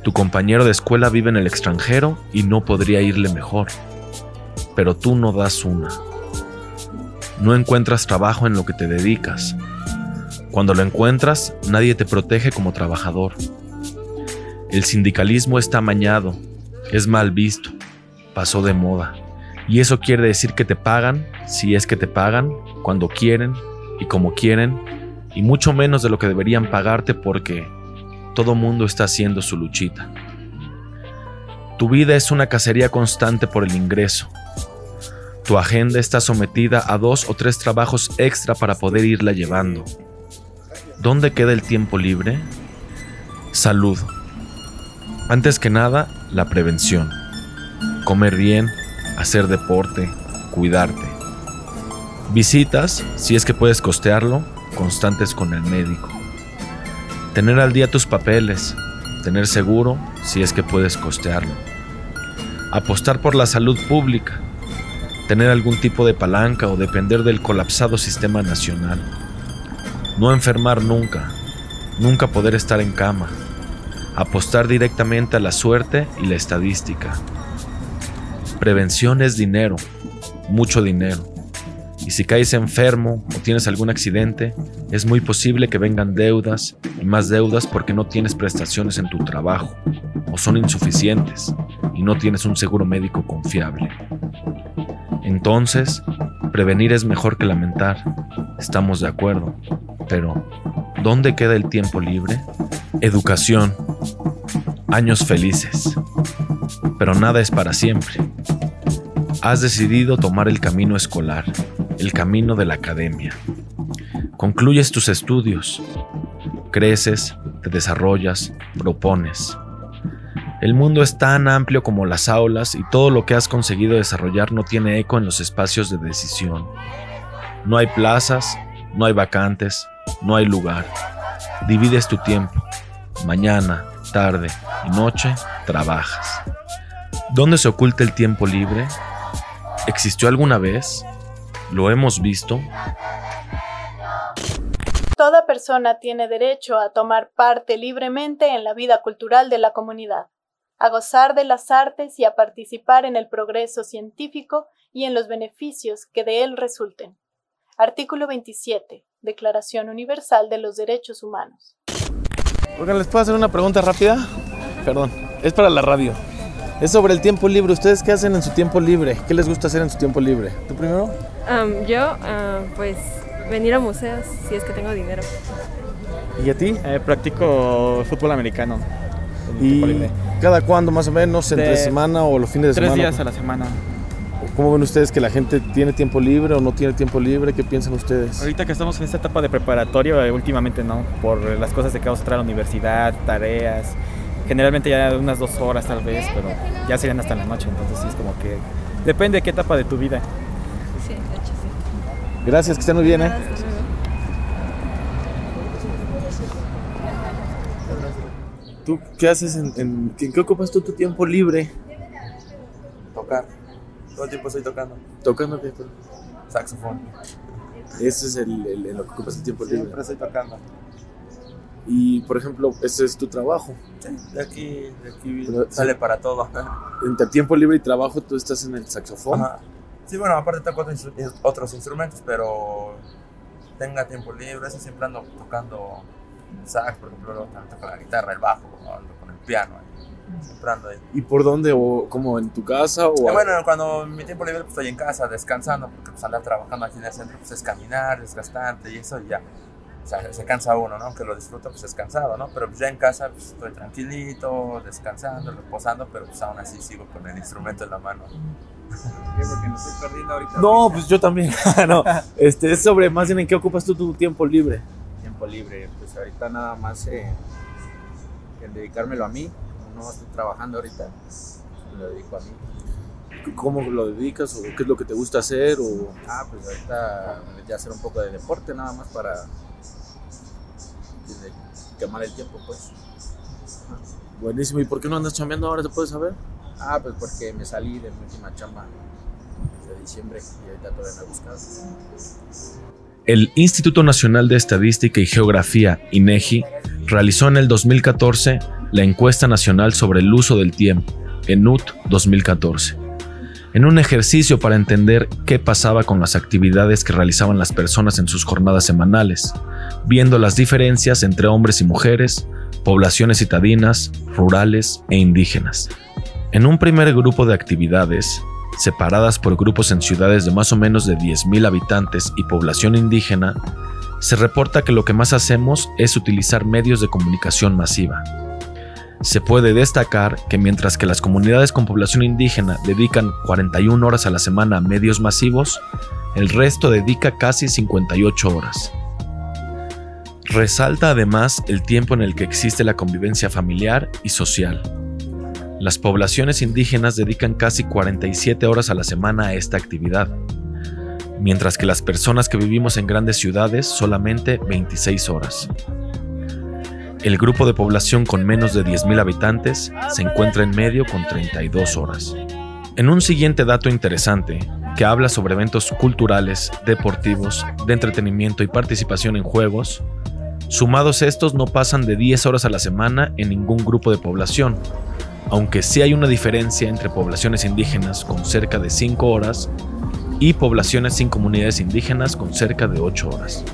Tu compañero de escuela vive en el extranjero y no podría irle mejor. Pero tú no das una. No encuentras trabajo en lo que te dedicas. Cuando lo encuentras, nadie te protege como trabajador. El sindicalismo está amañado, es mal visto. pasó de moda. Y eso quiere decir que te pagan, si es que te pagan, cuando quieren y como quieren, y mucho menos de lo que deberían pagarte porque todo mundo está haciendo su luchita. Tu vida es una cacería constante por el ingreso. Tu agenda está sometida a dos o tres trabajos extra para poder irla llevando. ¿Dónde queda el tiempo libre? Salud. Antes que nada, la prevención. Comer bien, hacer deporte, cuidarte. Visitas, si es que puedes costearlo, constantes con el médico. Tener al día tus papeles, tener seguro, si es que puedes costearlo. Apostar por la salud pública, tener algún tipo de palanca o depender del colapsado sistema nacional. No enfermar nunca, nunca poder estar en cama. Apostar directamente a la suerte y la estadística. Prevención es dinero, mucho dinero. Y si caes enfermo o tienes algún accidente, es muy posible que vengan deudas y más deudas porque no tienes prestaciones en tu trabajo o son insuficientes y no tienes un seguro médico confiable. Entonces, prevenir es mejor que lamentar. Estamos de acuerdo. Pero, ¿dónde queda el tiempo libre? Educación. Años felices. Pero nada es para siempre. Has decidido tomar el camino escolar, el camino de la academia. Concluyes tus estudios. Creces, te desarrollas, propones. El mundo es tan amplio como las aulas y todo lo que has conseguido desarrollar no tiene eco en los espacios de decisión. No hay plazas, no hay vacantes, no hay lugar. Divides tu tiempo. Mañana, tarde y noche trabajas. ¿Dónde se oculta el tiempo libre? ¿Existió alguna vez? ¿Lo hemos visto? Toda persona tiene derecho a tomar parte libremente en la vida cultural de la comunidad, a gozar de las artes y a participar en el progreso científico y en los beneficios que de él resulten. Artículo 27. Declaración Universal de los Derechos Humanos. Oigan, ¿les puedo hacer una pregunta rápida? Perdón, es para la radio. Es sobre el tiempo libre. ¿Ustedes qué hacen en su tiempo libre? ¿Qué les gusta hacer en su tiempo libre? ¿Tú primero? Um, yo, uh, pues, venir a museos si es que tengo dinero. ¿Y a ti? Eh, practico fútbol americano. ¿Y cada cuándo más o menos? ¿Entre De semana o los fines de tres semana? días a la semana. ¿Cómo ven ustedes que la gente tiene tiempo libre o no tiene tiempo libre? ¿Qué piensan ustedes? Ahorita que estamos en esta etapa de preparatorio, eh, últimamente no, por las cosas de que vamos a entrar a la universidad, tareas. Generalmente ya unas dos horas tal vez, pero ya serían hasta la noche, entonces sí es como que depende de qué etapa de tu vida. Sí, de hecho sí. Gracias, que estén muy bien, ¿eh? ¿Tú qué haces en, en, en qué ocupas tú tu tiempo libre? Tocar. Todo el tiempo estoy tocando. ¿Tocando qué? Saxofón. Ese es el, el- en lo que ocupas el tiempo libre. Siempre estoy tocando. Y, por ejemplo, ese es tu trabajo. Sí, de aquí, de aquí Pero- sale para todo. Entre tiempo libre y trabajo tú estás en el saxofón. Ajá. Sí, bueno, aparte toco otros, instru- otros instrumentos, pero tenga tiempo libre, eso siempre ando tocando sax, por ejemplo, luego también toco la guitarra, el bajo, ando con el piano, ahí. ¿Y por dónde? ¿O como en tu casa? O Eh, bueno, cuando mi tiempo libre pues, estoy en casa descansando, porque pues andar trabajando aquí en el centro pues es caminar, desgastante y eso y ya. O sea, se cansa uno, ¿no? Aunque lo disfruto, pues es cansado, ¿no? Pero pues ya en casa pues, estoy tranquilito, descansando, reposando, pero pues aún así sigo con el instrumento en la mano. porque me estoy perdiendo ahorita. No, pues yo también. no, este, es sobre más bien en qué ocupas tú tu tiempo libre. Tiempo libre, pues ahorita nada más eh, en dedicármelo a mí. No estoy trabajando ahorita, me lo dedico a mí. ¿Cómo lo dedicas o qué es lo que te gusta hacer? O... Ah, pues ahorita me metí a hacer un poco de deporte nada más para quemar el tiempo, pues. Buenísimo. ¿Y por qué no andas chambeando ahora? ¿Te puedes saber? Ah, pues porque me salí de mi última chamba de diciembre y ahorita todavía no he buscado. El Instituto Nacional de Estadística y Geografía, INEGI, realizó en el 2014 la encuesta nacional sobre el uso del tiempo, ENUT 2014, en un ejercicio para entender qué pasaba con las actividades que realizaban las personas en sus jornadas semanales, viendo las diferencias entre hombres y mujeres, poblaciones citadinas, rurales e indígenas. En un primer grupo de actividades, separadas por grupos en ciudades de más o menos de 10.000 habitantes y población indígena, se reporta que lo que más hacemos es utilizar medios de comunicación masiva. Se puede destacar que mientras que las comunidades con población indígena dedican 41 horas a la semana a medios masivos, el resto dedica casi 58 horas. Resalta además el tiempo en el que existe la convivencia familiar y social. Las poblaciones indígenas dedican casi 47 horas a la semana a esta actividad, mientras que las personas que vivimos en grandes ciudades solamente 26 horas. El grupo de población con menos de 10.000 habitantes se encuentra en medio con 32 horas. En un siguiente dato interesante, que habla sobre eventos culturales, deportivos, de entretenimiento y participación en juegos, sumados estos no pasan de 10 horas a la semana en ningún grupo de población, aunque sí hay una diferencia entre poblaciones indígenas con cerca de 5 horas y poblaciones sin comunidades indígenas con cerca de 8 horas.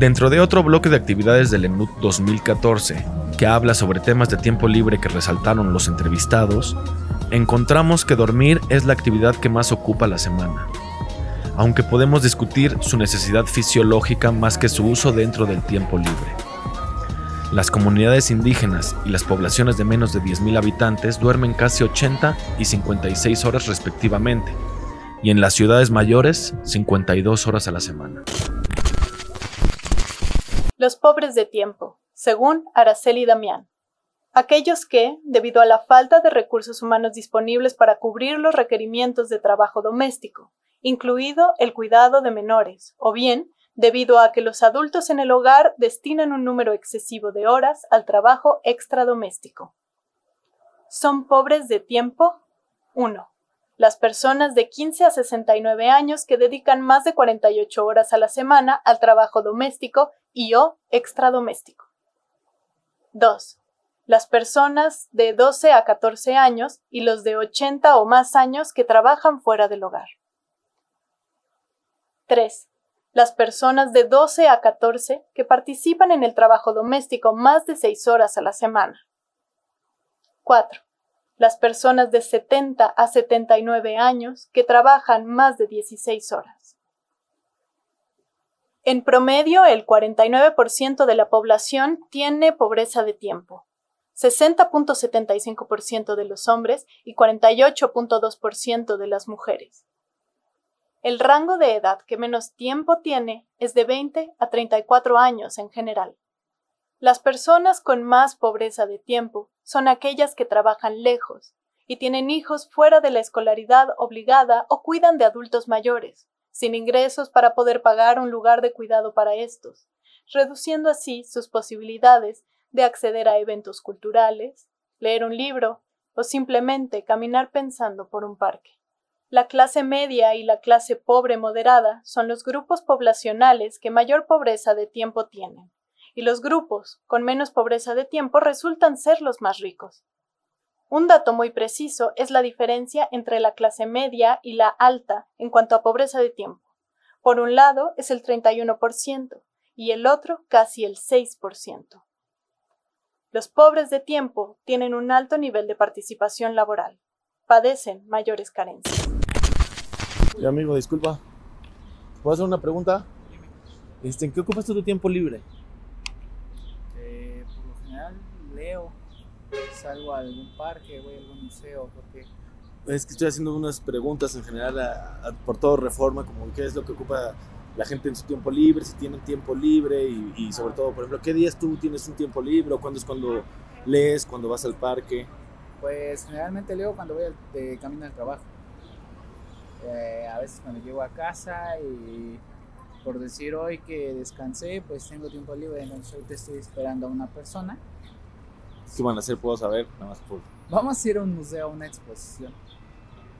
Dentro de otro bloque de actividades del ENUT 2014, que habla sobre temas de tiempo libre que resaltaron los entrevistados, encontramos que dormir es la actividad que más ocupa la semana, aunque podemos discutir su necesidad fisiológica más que su uso dentro del tiempo libre. Las comunidades indígenas y las poblaciones de menos de 10.000 habitantes duermen casi 80 y 56 horas respectivamente, y en las ciudades mayores 52 horas a la semana. Los pobres de tiempo, según Araceli Damián. Aquellos que, debido a la falta de recursos humanos disponibles para cubrir los requerimientos de trabajo doméstico, incluido el cuidado de menores, o bien debido a que los adultos en el hogar destinan un número excesivo de horas al trabajo extradoméstico. ¿Son pobres de tiempo? 1. Las personas de 15 a 69 años que dedican más de 48 horas a la semana al trabajo doméstico y o extradoméstico. 2. Las personas de 12 a 14 años y los de 80 o más años que trabajan fuera del hogar. 3 las personas de 12 a 14 que participan en el trabajo doméstico más de 6 horas a la semana. 4. Las personas de 70 a 79 años que trabajan más de 16 horas. En promedio, el 49% de la población tiene pobreza de tiempo, 60.75% de los hombres y 48.2% de las mujeres. El rango de edad que menos tiempo tiene es de 20 a 34 años en general. Las personas con más pobreza de tiempo son aquellas que trabajan lejos y tienen hijos fuera de la escolaridad obligada o cuidan de adultos mayores, sin ingresos para poder pagar un lugar de cuidado para estos, reduciendo así sus posibilidades de acceder a eventos culturales, leer un libro o simplemente caminar pensando por un parque. La clase media y la clase pobre moderada son los grupos poblacionales que mayor pobreza de tiempo tienen, y los grupos con menos pobreza de tiempo resultan ser los más ricos. Un dato muy preciso es la diferencia entre la clase media y la alta en cuanto a pobreza de tiempo. Por un lado es el 31% y el otro casi el 6%. Los pobres de tiempo tienen un alto nivel de participación laboral. Padecen mayores carencias. Amigo, disculpa. ¿Puedo hacer una pregunta? Este, ¿En qué ocupas tu tiempo libre? Eh, por lo general leo, salgo a algún parque, voy a algún museo, porque Es que estoy haciendo unas preguntas en general a- a- por todo reforma, como qué es lo que ocupa la gente en su tiempo libre, si tienen tiempo libre y, y sobre todo, por ejemplo, ¿qué días tú tienes un tiempo libre o cuándo es cuando lees, cuando vas al parque? pues generalmente leo cuando voy al- de camino al trabajo. Eh, a veces cuando llego a casa y por decir hoy que descansé, pues tengo tiempo libre, entonces ahorita estoy esperando a una persona. ¿Qué van a hacer? Puedo saber, nada más por... Vamos a ir a un museo, a una exposición.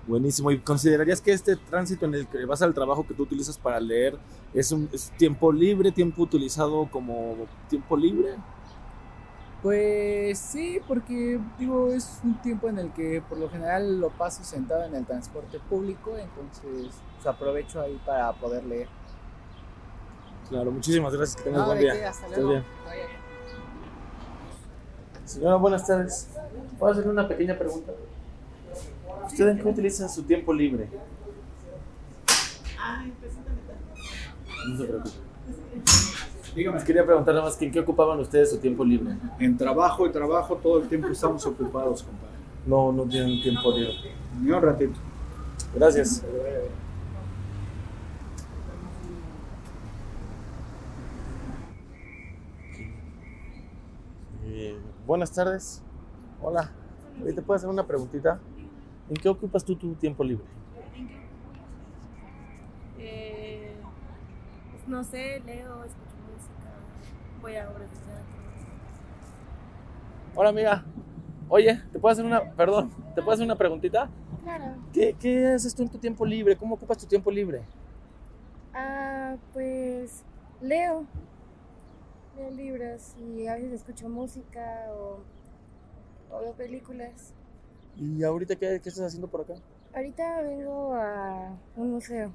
Buenísimo. ¿Y considerarías que este tránsito en el que vas al trabajo que tú utilizas para leer es un es tiempo libre, tiempo utilizado como tiempo libre? Pues sí, porque digo, es un tiempo en el que por lo general lo paso sentado en el transporte público, entonces pues, aprovecho ahí para poder leer. Claro, muchísimas gracias. Que tengas No, buen día. hasta luego. Señora, buenas tardes. ¿Puedo hacerle una pequeña pregunta? ¿Usted en qué utiliza su tiempo libre? No se preocupe. Les quería preguntar nada más que en qué ocupaban ustedes su tiempo libre. En trabajo y trabajo todo el tiempo estamos ocupados, compadre. No, no tienen tiempo libre. Ni un ratito. Gracias. Eh, buenas tardes. Hola. ¿Te puedo hacer una preguntita? ¿En qué ocupas tú tu tiempo libre? Eh, pues no sé, leo, escucho música, voy a obras de teatro. Hola, amiga. Oye, ¿te puedo hacer una, perdón, ¿te puedo hacer una preguntita? Claro. ¿Qué, qué haces tú en tu tiempo libre? ¿Cómo ocupas tu tiempo libre? Ah, pues leo. Leo libros y a veces escucho música o, o veo películas. ¿Y ahorita qué, qué estás haciendo por acá? Ahorita vengo a un museo.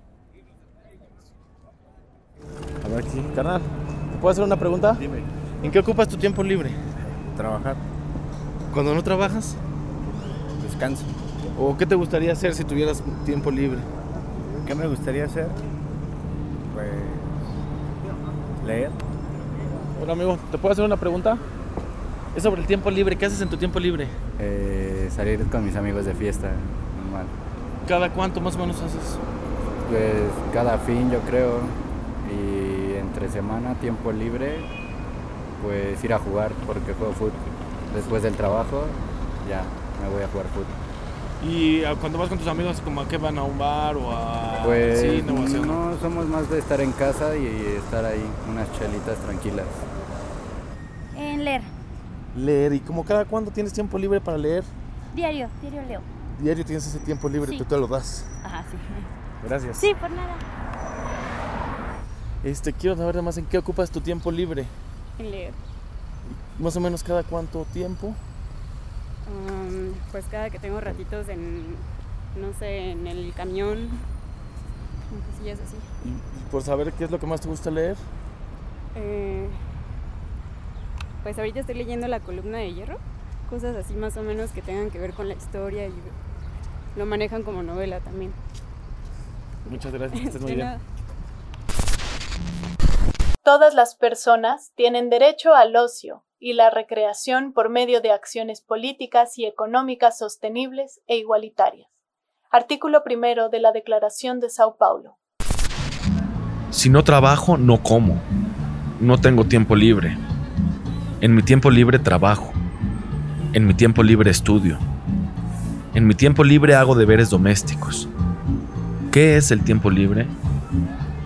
A ver, sí, carnal. ¿Te puedo hacer una pregunta? Dime. ¿En qué ocupas tu tiempo libre? Trabajar. ¿Cuando no trabajas? Descanso. ¿O qué te gustaría hacer si tuvieras tiempo libre? ¿Qué me gustaría hacer? Pues leer. Hola amigo, ¿te puedo hacer una pregunta? Es sobre el tiempo libre. ¿Qué haces en tu tiempo libre? Eh, salir con mis amigos de fiesta, normal. ¿Cada cuánto más o menos haces? Pues cada fin yo creo. Y entre semana, tiempo libre, pues ir a jugar porque juego fútbol. Después del trabajo, ya me voy a jugar fútbol. ¿Y ah, cuando vas con tus amigos, como a qué van a un bar o a Pues cine o a hacer- no, somos más de estar en casa y estar ahí, unas chelitas tranquilas. Leer. ¿Y como cada cuándo tienes tiempo libre para leer? Diario, diario leo. Diario tienes ese tiempo libre, Sí. tú te lo das. Ajá, sí. Gracias. Sí, por nada. Este, quiero saber además en qué ocupas tu tiempo libre. En leer. Más o menos cada cuánto tiempo. Um, pues cada que tengo ratitos en, no sé, en el camión, cosillas así. Y por saber qué es lo que más te gusta leer. Eh, pues ahorita estoy leyendo la columna de hierro, cosas así más o menos que tengan que ver con la historia y lo manejan como novela también. Muchas gracias, que estés muy bien. Todas las personas tienen derecho al ocio y la recreación por medio de acciones políticas y económicas sostenibles e igualitarias. Artículo primero de la Declaración de Sao Paulo. Si no trabajo, no como. No tengo tiempo libre. En mi tiempo libre trabajo. En mi tiempo libre estudio. En mi tiempo libre hago deberes domésticos. ¿Qué es el tiempo libre?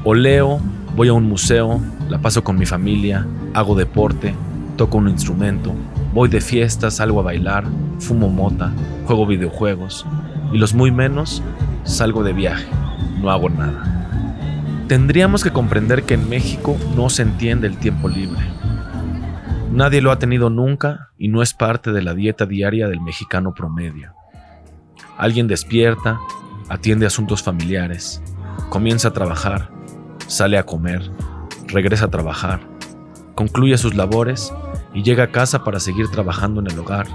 O leo, voy a un museo, la paso con mi familia, hago deporte, toco un instrumento, voy de fiesta, salgo a bailar, fumo mota, juego videojuegos y los muy menos, salgo de viaje, no hago nada. Tendríamos que comprender que en México no se entiende el tiempo libre. Nadie lo ha tenido nunca y no es parte de la dieta diaria del mexicano promedio. Alguien despierta, atiende asuntos familiares, comienza a trabajar, sale a comer, regresa a trabajar, concluye sus labores y llega a casa para seguir trabajando en el hogar.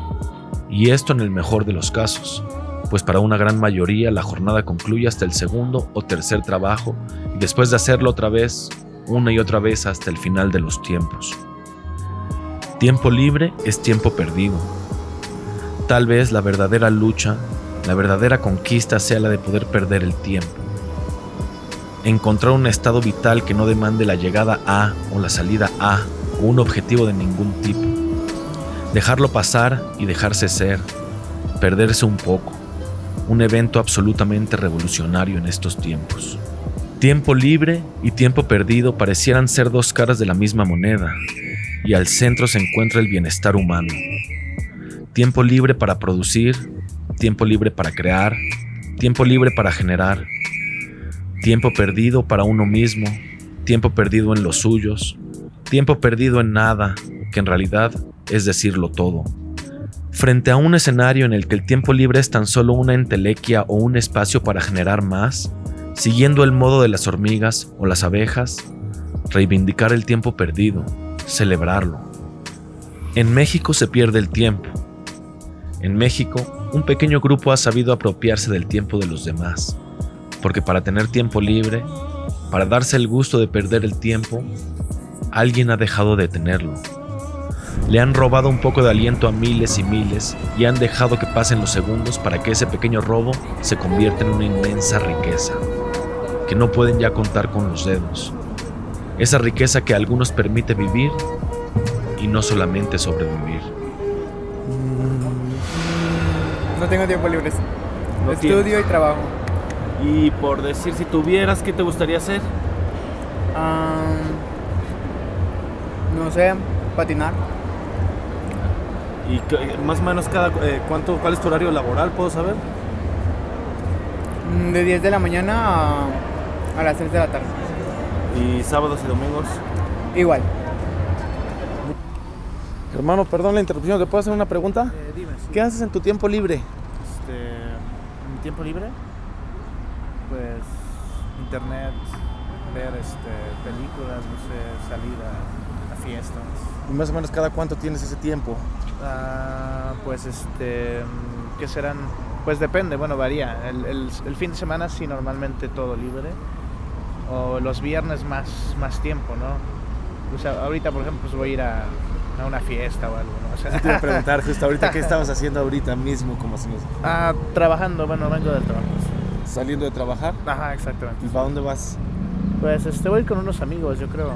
Y esto en el mejor de los casos, pues para una gran mayoría la jornada concluye hasta el segundo o tercer trabajo y después de hacerlo otra vez, una y otra vez hasta el final de los tiempos. Tiempo libre es tiempo perdido. Tal vez la verdadera lucha, la verdadera conquista sea la de poder perder el tiempo. Encontrar un estado vital que no demande la llegada a o la salida a o un objetivo de ningún tipo. Dejarlo pasar y dejarse ser, perderse un poco. Un evento absolutamente revolucionario en estos tiempos. Tiempo libre y tiempo perdido parecieran ser dos caras de la misma moneda, y al centro se encuentra el bienestar humano. Tiempo libre para producir, tiempo libre para crear, tiempo libre para generar, tiempo perdido para uno mismo, tiempo perdido en los suyos, tiempo perdido en nada, que en realidad es decirlo todo. Frente a un escenario en el que el tiempo libre es tan solo una entelequia o un espacio para generar más, siguiendo el modo de las hormigas o las abejas, reivindicar el tiempo perdido, celebrarlo. En México se pierde el tiempo. En México un pequeño grupo ha sabido apropiarse del tiempo de los demás, porque para tener tiempo libre, para darse el gusto de perder el tiempo, alguien ha dejado de tenerlo. Le han robado un poco de aliento a miles y miles y han dejado que pasen los segundos para que ese pequeño robo se convierta en una inmensa riqueza, que no pueden ya contar con los dedos. Esa riqueza que a algunos permite vivir y no solamente sobrevivir. No tengo tiempo libre. No Estudio tienes. y trabajo. Y por decir, si tuvieras, ¿qué te gustaría hacer? No sé, patinar. Y más o menos cada eh, cuánto, ¿cuál es tu horario laboral? ¿Puedo saber? Mm, De 10 de la mañana a, a las 3 de la tarde. Y sábados y domingos. Igual. Hermano, perdón la interrupción, ¿te puedo hacer una pregunta? Eh, dime, sí. ¿Qué haces en tu tiempo libre? Este, en mi tiempo libre, pues internet, ver este, películas, no sé, salir a, a fiestas. Y más o menos cada cuánto tienes ese tiempo. Ah, pues este, ¿qué serán? Pues depende, bueno, varía. El, el- el fin de semana sí normalmente todo libre. O los viernes más, más tiempo, ¿no? O sea, ahorita por ejemplo pues voy a ir a, a una fiesta o algo, ¿no? O sea, te iba a preguntar justo ahorita qué estabas haciendo ahorita mismo, como si nos... Ah, trabajando, bueno, vengo del trabajo. ¿Saliendo de trabajar? Ajá, exactamente. ¿Y para dónde vas? Pues este voy con unos amigos, yo creo.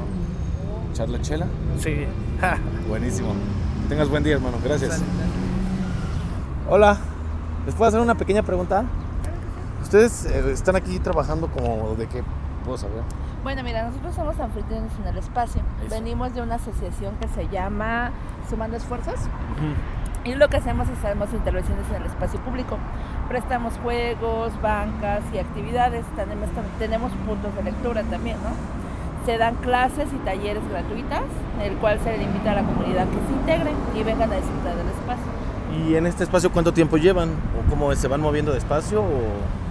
¿Charla chela? Sí. Buenísimo. Que tengas buen día, hermano. Gracias. Hola. ¿Les puedo hacer una pequeña pregunta? ¿Ustedes eh, están aquí trabajando como de qué puedo saber? Bueno, mira, nosotros somos anfitriones en el espacio. Eso. Venimos de una asociación que se llama Sumando Esfuerzos. Y lo que hacemos es hacemos intervenciones en el espacio público. Prestamos juegos, bancas y actividades. Tenemos, tenemos puntos de lectura también, ¿no? Se dan clases y talleres gratuitas, el cual se le invita a la comunidad que se integre y vengan a disfrutar del espacio. ¿Y en este espacio cuánto tiempo llevan? ¿O cómo se van moviendo de espacio? ¿O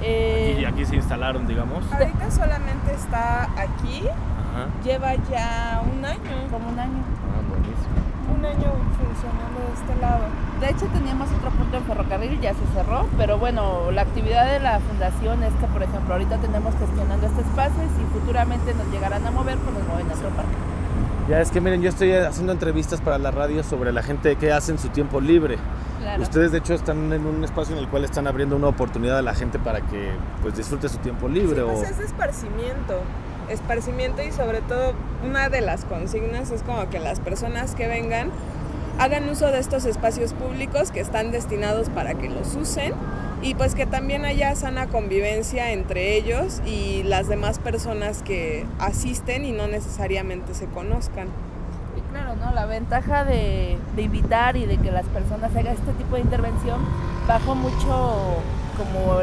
Eh, aquí, aquí se instalaron, digamos? Ahorita solamente está aquí, Ajá. lleva ya un año. Como un año. Ah, buenísimo. Un año funcionando de este lado. De hecho teníamos otro punto en ferrocarril, ya se cerró, pero bueno, la actividad de la fundación es que, por ejemplo, ahorita tenemos gestionando este espacio y si futuramente nos llegarán a mover, pues nos mueven a otro parque. Ya es que miren, yo estoy haciendo entrevistas para la radio sobre la gente que hace en su tiempo libre. Claro. Ustedes de hecho están en un espacio en el cual están abriendo una oportunidad a la gente para que pues disfrute su tiempo libre o Pues es esparcimiento. Esparcimiento y sobre todo una de las consignas es como que las personas que vengan hagan uso de estos espacios públicos que están destinados para que los usen y pues que también haya sana convivencia entre ellos y las demás personas que asisten y no necesariamente se conozcan. Claro, ¿no? La ventaja de, de invitar y de que las personas hagan este tipo de intervención bajo mucho como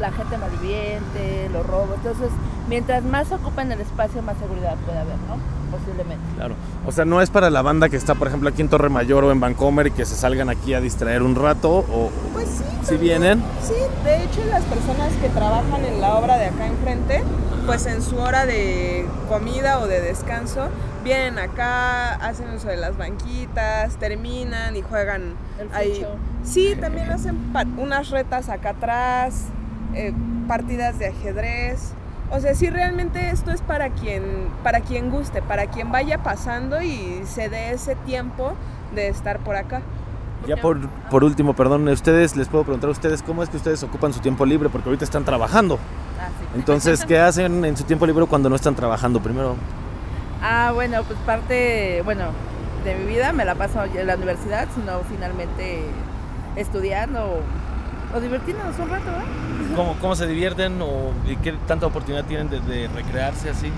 la gente malviviente, los robos. Entonces, mientras más ocupen el espacio, más seguridad puede haber, ¿no? Posiblemente. Claro. O sea, no es para la banda que está, por ejemplo, aquí en Torre Mayor o en Vancomer y que se salgan aquí a distraer un rato o Pues sí. si vienen. Sí, de hecho las personas que trabajan en la obra de acá enfrente, pues en su hora de comida o de descanso, vienen acá, hacen uso de las banquitas, terminan y juegan El ahí. Sí, también hacen unas retas acá atrás, eh, partidas de ajedrez. O sea, sí realmente esto es para quien, para quien guste, para quien vaya pasando y se dé ese tiempo de estar por acá. Ya por, por último, perdón, ustedes les puedo preguntar a ustedes cómo es que ustedes ocupan su tiempo libre porque ahorita están trabajando. Ah, sí. Entonces, ¿qué hacen en su tiempo libre cuando no están trabajando primero? Ah, bueno, pues parte, bueno, de mi vida me la paso en la universidad, sino finalmente estudiando o divirtiéndonos un rato, ¿eh? ¿Cómo, cómo se divierten o y qué tanta oportunidad tienen de, de recrearse así?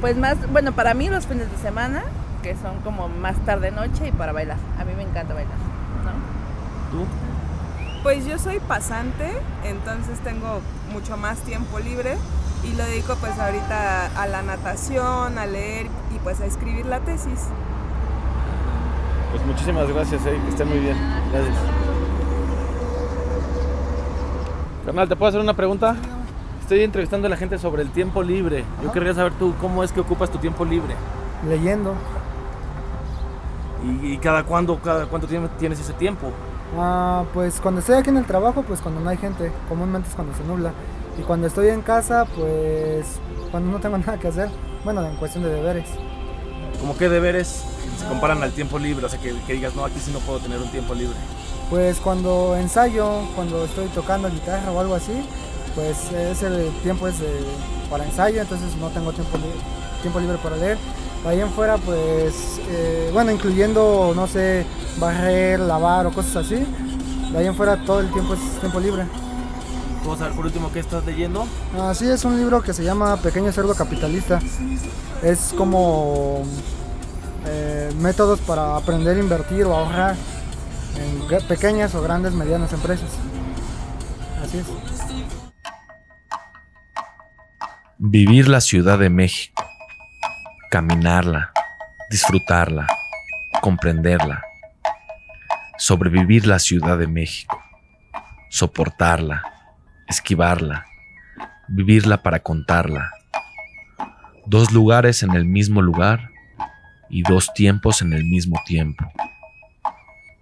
Pues más, bueno, para mí los fines de semana, que son como más tarde noche y para bailar. A mí me encanta bailar, ¿no? ¿Tú? Pues yo soy pasante, entonces tengo mucho más tiempo libre y lo dedico pues ahorita a la natación, a leer y pues a escribir la tesis. Pues muchísimas gracias, eh, que estén muy bien. Gracias. Carnal, ¿te puedo hacer una pregunta? Estoy entrevistando a la gente sobre el tiempo libre. Yo querría saber tú cómo es que ocupas tu tiempo libre. Leyendo. ¿Y, y cada cuándo, cada cuánto tienes ese tiempo? Ah, pues cuando estoy aquí en el trabajo, pues cuando no hay gente, comúnmente es cuando se nubla. Y cuando estoy en casa, pues cuando no tengo nada que hacer, bueno, en cuestión de deberes. ¿Cómo qué deberes se comparan al tiempo libre? O sea, que, que digas, no, aquí sí no puedo tener un tiempo libre. Pues cuando ensayo, cuando estoy tocando guitarra o algo así, pues ese tiempo es eh, para ensayo, entonces no tengo tiempo, tiempo libre para leer. Ahí en fuera, pues, eh, bueno, incluyendo, no sé, barrer, lavar o cosas así. De ahí en fuera todo el tiempo es tiempo libre. ¿Puedo saber por último qué estás leyendo? Así es un libro que se llama Pequeño Cerdo Capitalista. Es como eh, métodos para aprender a invertir o ahorrar en pequeñas o grandes, medianas empresas. Así es. Vivir la Ciudad de México. Caminarla, disfrutarla, comprenderla. Sobrevivir la Ciudad de México. Soportarla, esquivarla, vivirla para contarla. Dos lugares en el mismo lugar y dos tiempos en el mismo tiempo.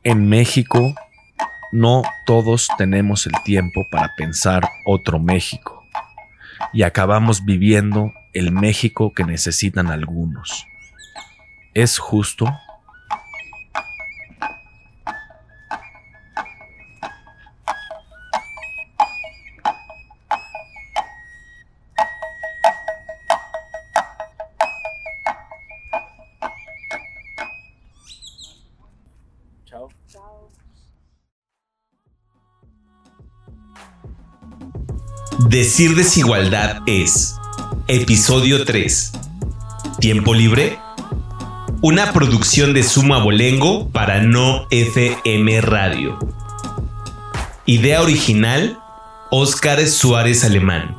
En México, no todos tenemos el tiempo para pensar otro México y acabamos viviendo el México que necesitan algunos. ¿Es justo? Decir desigualdad es Episodio 3 Tiempo libre Una producción de Suma Bolengo para No FM Radio. Idea original Óscar Suárez Alemán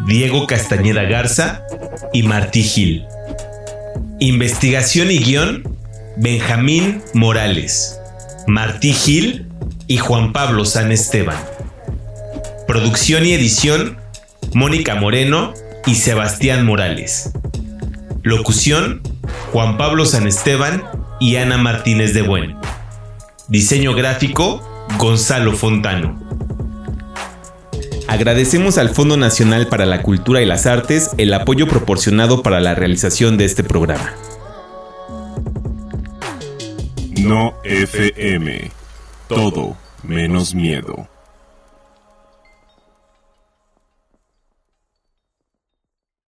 Diego Castañeda Garza y Martí Gil. Investigación y guion Benjamín Morales Martí Gil y Juan Pablo San Esteban Producción y edición, Mónica Moreno y Sebastián Morales. Locución, Juan Pablo San Esteban y Ana Martínez de Buen. Diseño gráfico, Gonzalo Fontano. Agradecemos al Fondo Nacional para la Cultura y las Artes el apoyo proporcionado para la realización de este programa. No FM. Todo menos miedo.